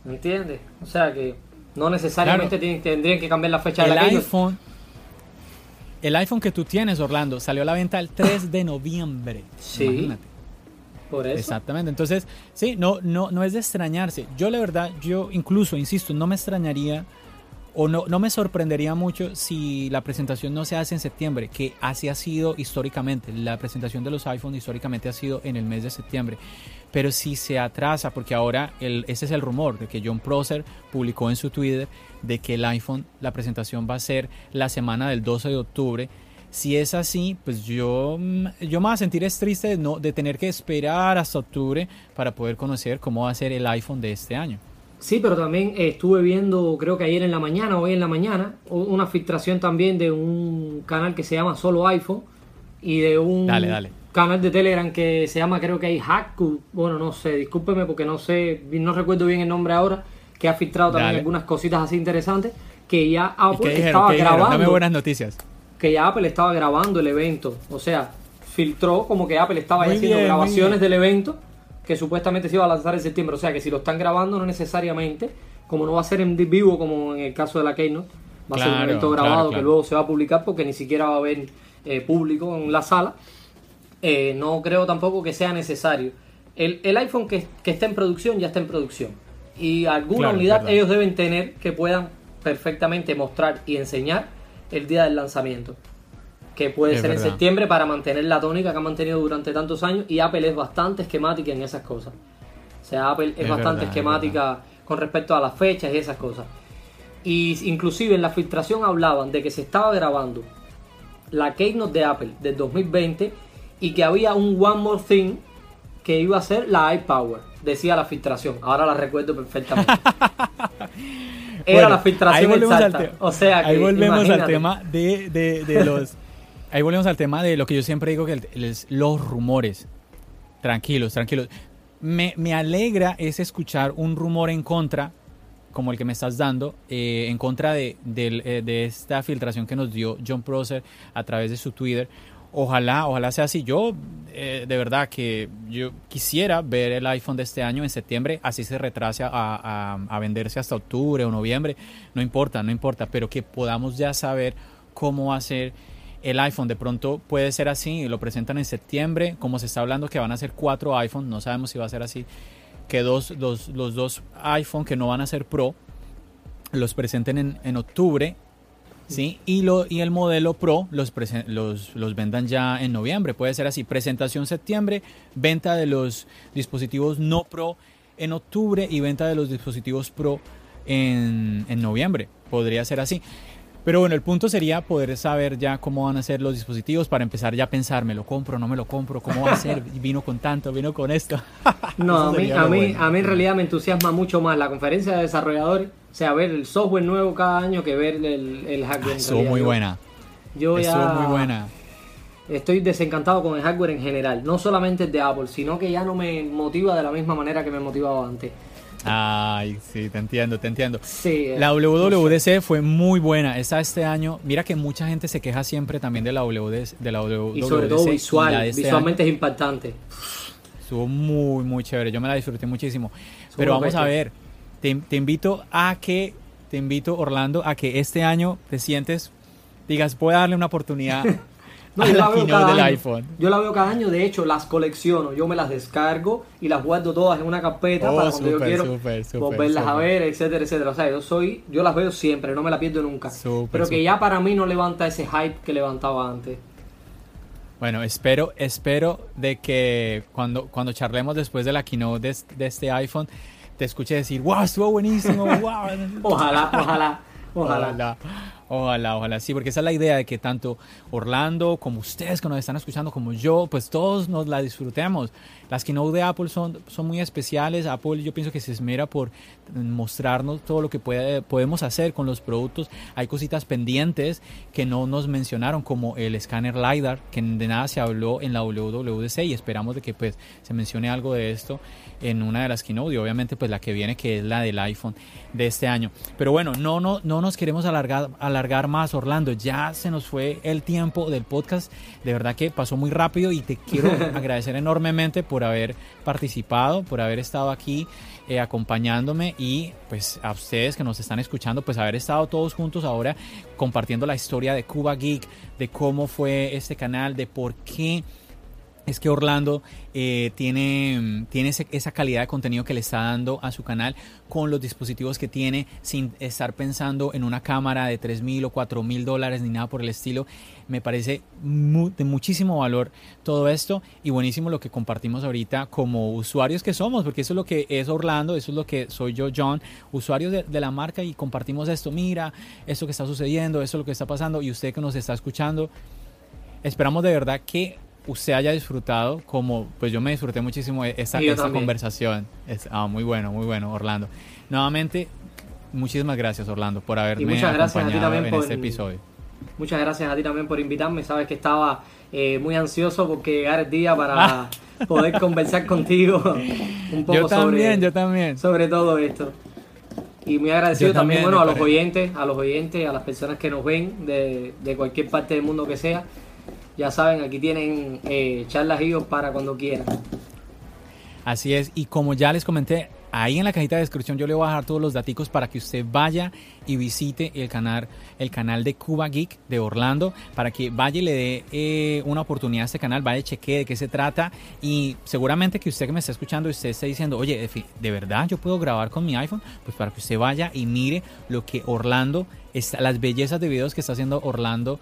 ¿Me entiendes? O sea que no necesariamente tendrían que cambiar la fecha el de la iPhone. El iPhone que tú tienes, Orlando, salió a la venta el 3 de noviembre. Sí. Imagínate. Exactamente. Entonces, sí, no, no, no es de extrañarse. Yo, la verdad, yo incluso, insisto, no me extrañaría o no, no me sorprendería mucho si la presentación no se hace en septiembre, que así ha sido históricamente. La presentación de los iPhones históricamente ha sido en el mes de septiembre. Pero si se atrasa, porque ahora el, ese es el rumor de que John Prosser publicó en su Twitter de que el iPhone, la presentación va a ser la semana del 12 de octubre. Si es así, pues yo, mm, yo me voy a sentir es triste de, no, de tener que esperar hasta octubre para poder conocer cómo va a ser el iPhone de este año. Sí, pero también estuve viendo, creo que ayer en la mañana hoy en la mañana, una filtración también de un canal que se llama Solo iPhone y de un canal de Telegram que se llama, creo que hay Hackku. Bueno, no sé, discúlpeme porque no sé, no recuerdo bien el nombre ahora, que ha filtrado también algunas cositas así interesantes. Que ya Apple estaba grabando. Dame buenas noticias. Que ya Apple estaba grabando el evento. O sea, filtró como que Apple estaba haciendo grabaciones del evento que supuestamente se iba a lanzar en septiembre. O sea que si lo están grabando, no necesariamente, como no va a ser en vivo como en el caso de la Keynote, va a ser un evento grabado que luego se va a publicar porque ni siquiera va a haber eh, público en la sala. Eh, no creo tampoco que sea necesario. El, el iPhone que, que, está en producción ya está en producción. Y alguna unidad ellos deben tener que puedan perfectamente mostrar y enseñar el día del lanzamiento que puede ser en septiembre para mantener la tónica que ha mantenido durante tantos años y Apple es bastante esquemática en esas cosas. O sea, Apple es, bastante esquemática con respecto a las fechas y esas cosas. Y inclusive en la filtración hablaban de que se estaba grabando la Keynote de Apple del 2020 y que había un One More Thing que iba a ser la iPower, decía la filtración. Ahora la recuerdo perfectamente. Era la filtración exacta. O sea ahí volvemos al tema de, de los Ahí volvemos al tema de lo que yo siempre digo, que es los rumores. Tranquilos, tranquilos. Me, me, alegra es escuchar un rumor en contra, como el que me estás dando, eh, en contra de, eh, de, esta filtración que nos dio John Prosser a través de su Twitter. Ojalá, ojalá sea así. Yo, eh, de verdad, que yo quisiera ver el iPhone de este año en septiembre, así se retrase a, a, venderse hasta octubre o noviembre. No importa, no importa, pero que podamos ya saber cómo va a ser el iPhone. De pronto puede ser así, lo presentan en septiembre, como se está hablando que van a ser cuatro iPhone, no sabemos si va a ser así, que dos, los dos iPhone que no van a ser Pro los presenten en, en octubre, ¿sí? Y, lo, y el modelo Pro los, los, los vendan ya en noviembre, puede ser así, presentación septiembre, venta de los dispositivos no Pro en octubre y venta de los dispositivos Pro en, en noviembre, podría ser así. Pero bueno, el punto sería poder saber ya cómo van a ser los dispositivos para empezar ya a pensar, ¿me lo compro, no me lo compro? ¿Cómo va a ser? Vino con tanto, vino con esto. no, a mí, a, mí, a mí en realidad me entusiasma mucho más la conferencia de desarrolladores, o sea, ver el software nuevo cada año que ver el, el hardware. Estuvo muy buena. Yo Estuvo muy buena. Estoy desencantado con el hardware en general, no solamente el de Apple, sino que ya no me motiva de la misma manera que me motivaba antes. Ay, sí, te entiendo, te entiendo. Sí, la WWDC fue muy buena. Esta este año, mira que mucha gente se queja siempre también de la WWDC. De la WWDC y sobre todo visual, este visualmente es impactante. Estuvo muy, muy chévere. Yo me la disfruté muchísimo. Pero vamos a ver, te, te invito a que, te invito Orlando, a que este año te sientes, digas, voy a darle una oportunidad No, yo la veo año. iPhone. Yo la veo cada año, de hecho las colecciono, yo me las descargo y las guardo todas en una carpeta oh, para cuando yo quiero volverlas a ver, etcétera, etcétera. O sea, yo soy, yo las veo siempre, no me las pierdo nunca. pero que ya para mí no levanta ese hype que levantaba antes. Bueno, espero, espero de que cuando, cuando charlemos después de la keynote de, de este iPhone, te escuche decir, wow, estuvo buenísimo, wow. ojalá, ojalá, ojalá. Ojalá, ojalá, sí, porque esa es la idea de que tanto Orlando como ustedes que nos están escuchando, como yo, pues todos nos la disfrutemos. Las keynote de Apple son, son muy especiales. Apple yo pienso que se esmera por mostrarnos todo lo que puede, podemos hacer con los productos. Hay cositas pendientes que no nos mencionaron, como el escáner LiDAR, que de nada se habló en la WWDC y esperamos de que pues se mencione algo de esto en una de las keynote y obviamente pues la que viene que es la del iPhone de este año. Pero bueno, no, no, no nos queremos alargar, alargar más, Orlando. Ya se nos fue el tiempo del podcast. De verdad que pasó muy rápido y te quiero agradecer enormemente por haber participado, por haber estado aquí eh, acompañándome y pues a ustedes que nos están escuchando, pues haber estado todos juntos ahora compartiendo la historia de Cuba Geek, de cómo fue este canal, de por qué es que Orlando eh, tiene, tiene esa calidad de contenido que le está dando a su canal con los dispositivos que tiene sin estar pensando en una cámara de 3 mil o 4 mil dólares ni nada por el estilo. Me parece de muchísimo valor todo esto y buenísimo lo que compartimos ahorita como usuarios que somos, porque eso es lo que es Orlando, eso es lo que soy yo, John, usuarios de, de la marca y compartimos esto. Mira, esto que está sucediendo, esto es lo que está pasando y usted que nos está escuchando. Esperamos de verdad que usted haya disfrutado, como pues yo me disfruté muchísimo esta, esta conversación. Es, ah, muy bueno, muy bueno, Orlando. Nuevamente, muchísimas gracias, Orlando, por haberme muchas gracias acompañado en este episodio. Muchas gracias a ti también por invitarme. Sabes que estaba eh, muy ansioso porque llegar el día para poder conversar contigo un poco yo también, sobre, yo también. sobre todo esto. Y muy agradecido también, bueno, a los oyentes, a los oyentes, a las personas que nos ven de, de cualquier parte del mundo que sea. Ya saben, aquí tienen eh, charlas para cuando quieran. Así es, y como ya les comenté, ahí en la cajita de descripción yo le voy a dejar todos los datos para que usted vaya y visite el canal, el canal de Cuba Geek de Orlando, para que vaya y le dé eh, una oportunidad a este canal, vaya y chequee de qué se trata y seguramente que usted que me está escuchando, usted está diciendo, oye, de verdad yo puedo grabar con mi iPhone, pues para que usted vaya y mire lo que Orlando, está, las bellezas de videos que está haciendo Orlando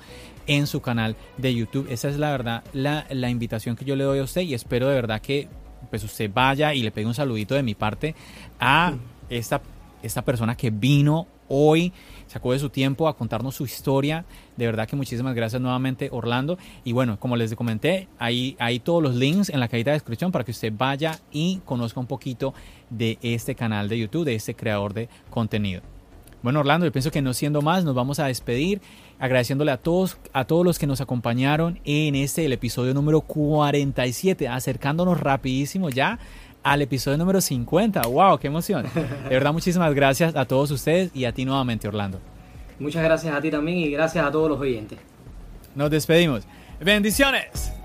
en su canal de YouTube. Esa es la verdad, la, la invitación que yo le doy a usted y espero de verdad que pues usted vaya y le pegue un saludito de mi parte a esta, esta persona que vino hoy, sacó de su tiempo a contarnos su historia. De verdad que muchísimas gracias nuevamente Orlando. Y bueno, como les comenté, ahí hay todos los links en la cajita de descripción para que usted vaya y conozca un poquito de este canal de YouTube, de este creador de contenido. Bueno, Orlando, yo pienso que no siendo más, nos vamos a despedir agradeciéndole a todos, a todos los que nos acompañaron en este, el episodio número 47, acercándonos rapidísimo ya al episodio número 50. ¡Wow! ¡Qué emoción! De verdad, muchísimas gracias a todos ustedes y a ti nuevamente, Orlando. Muchas gracias a ti también y gracias a todos los oyentes. Nos despedimos. Bendiciones.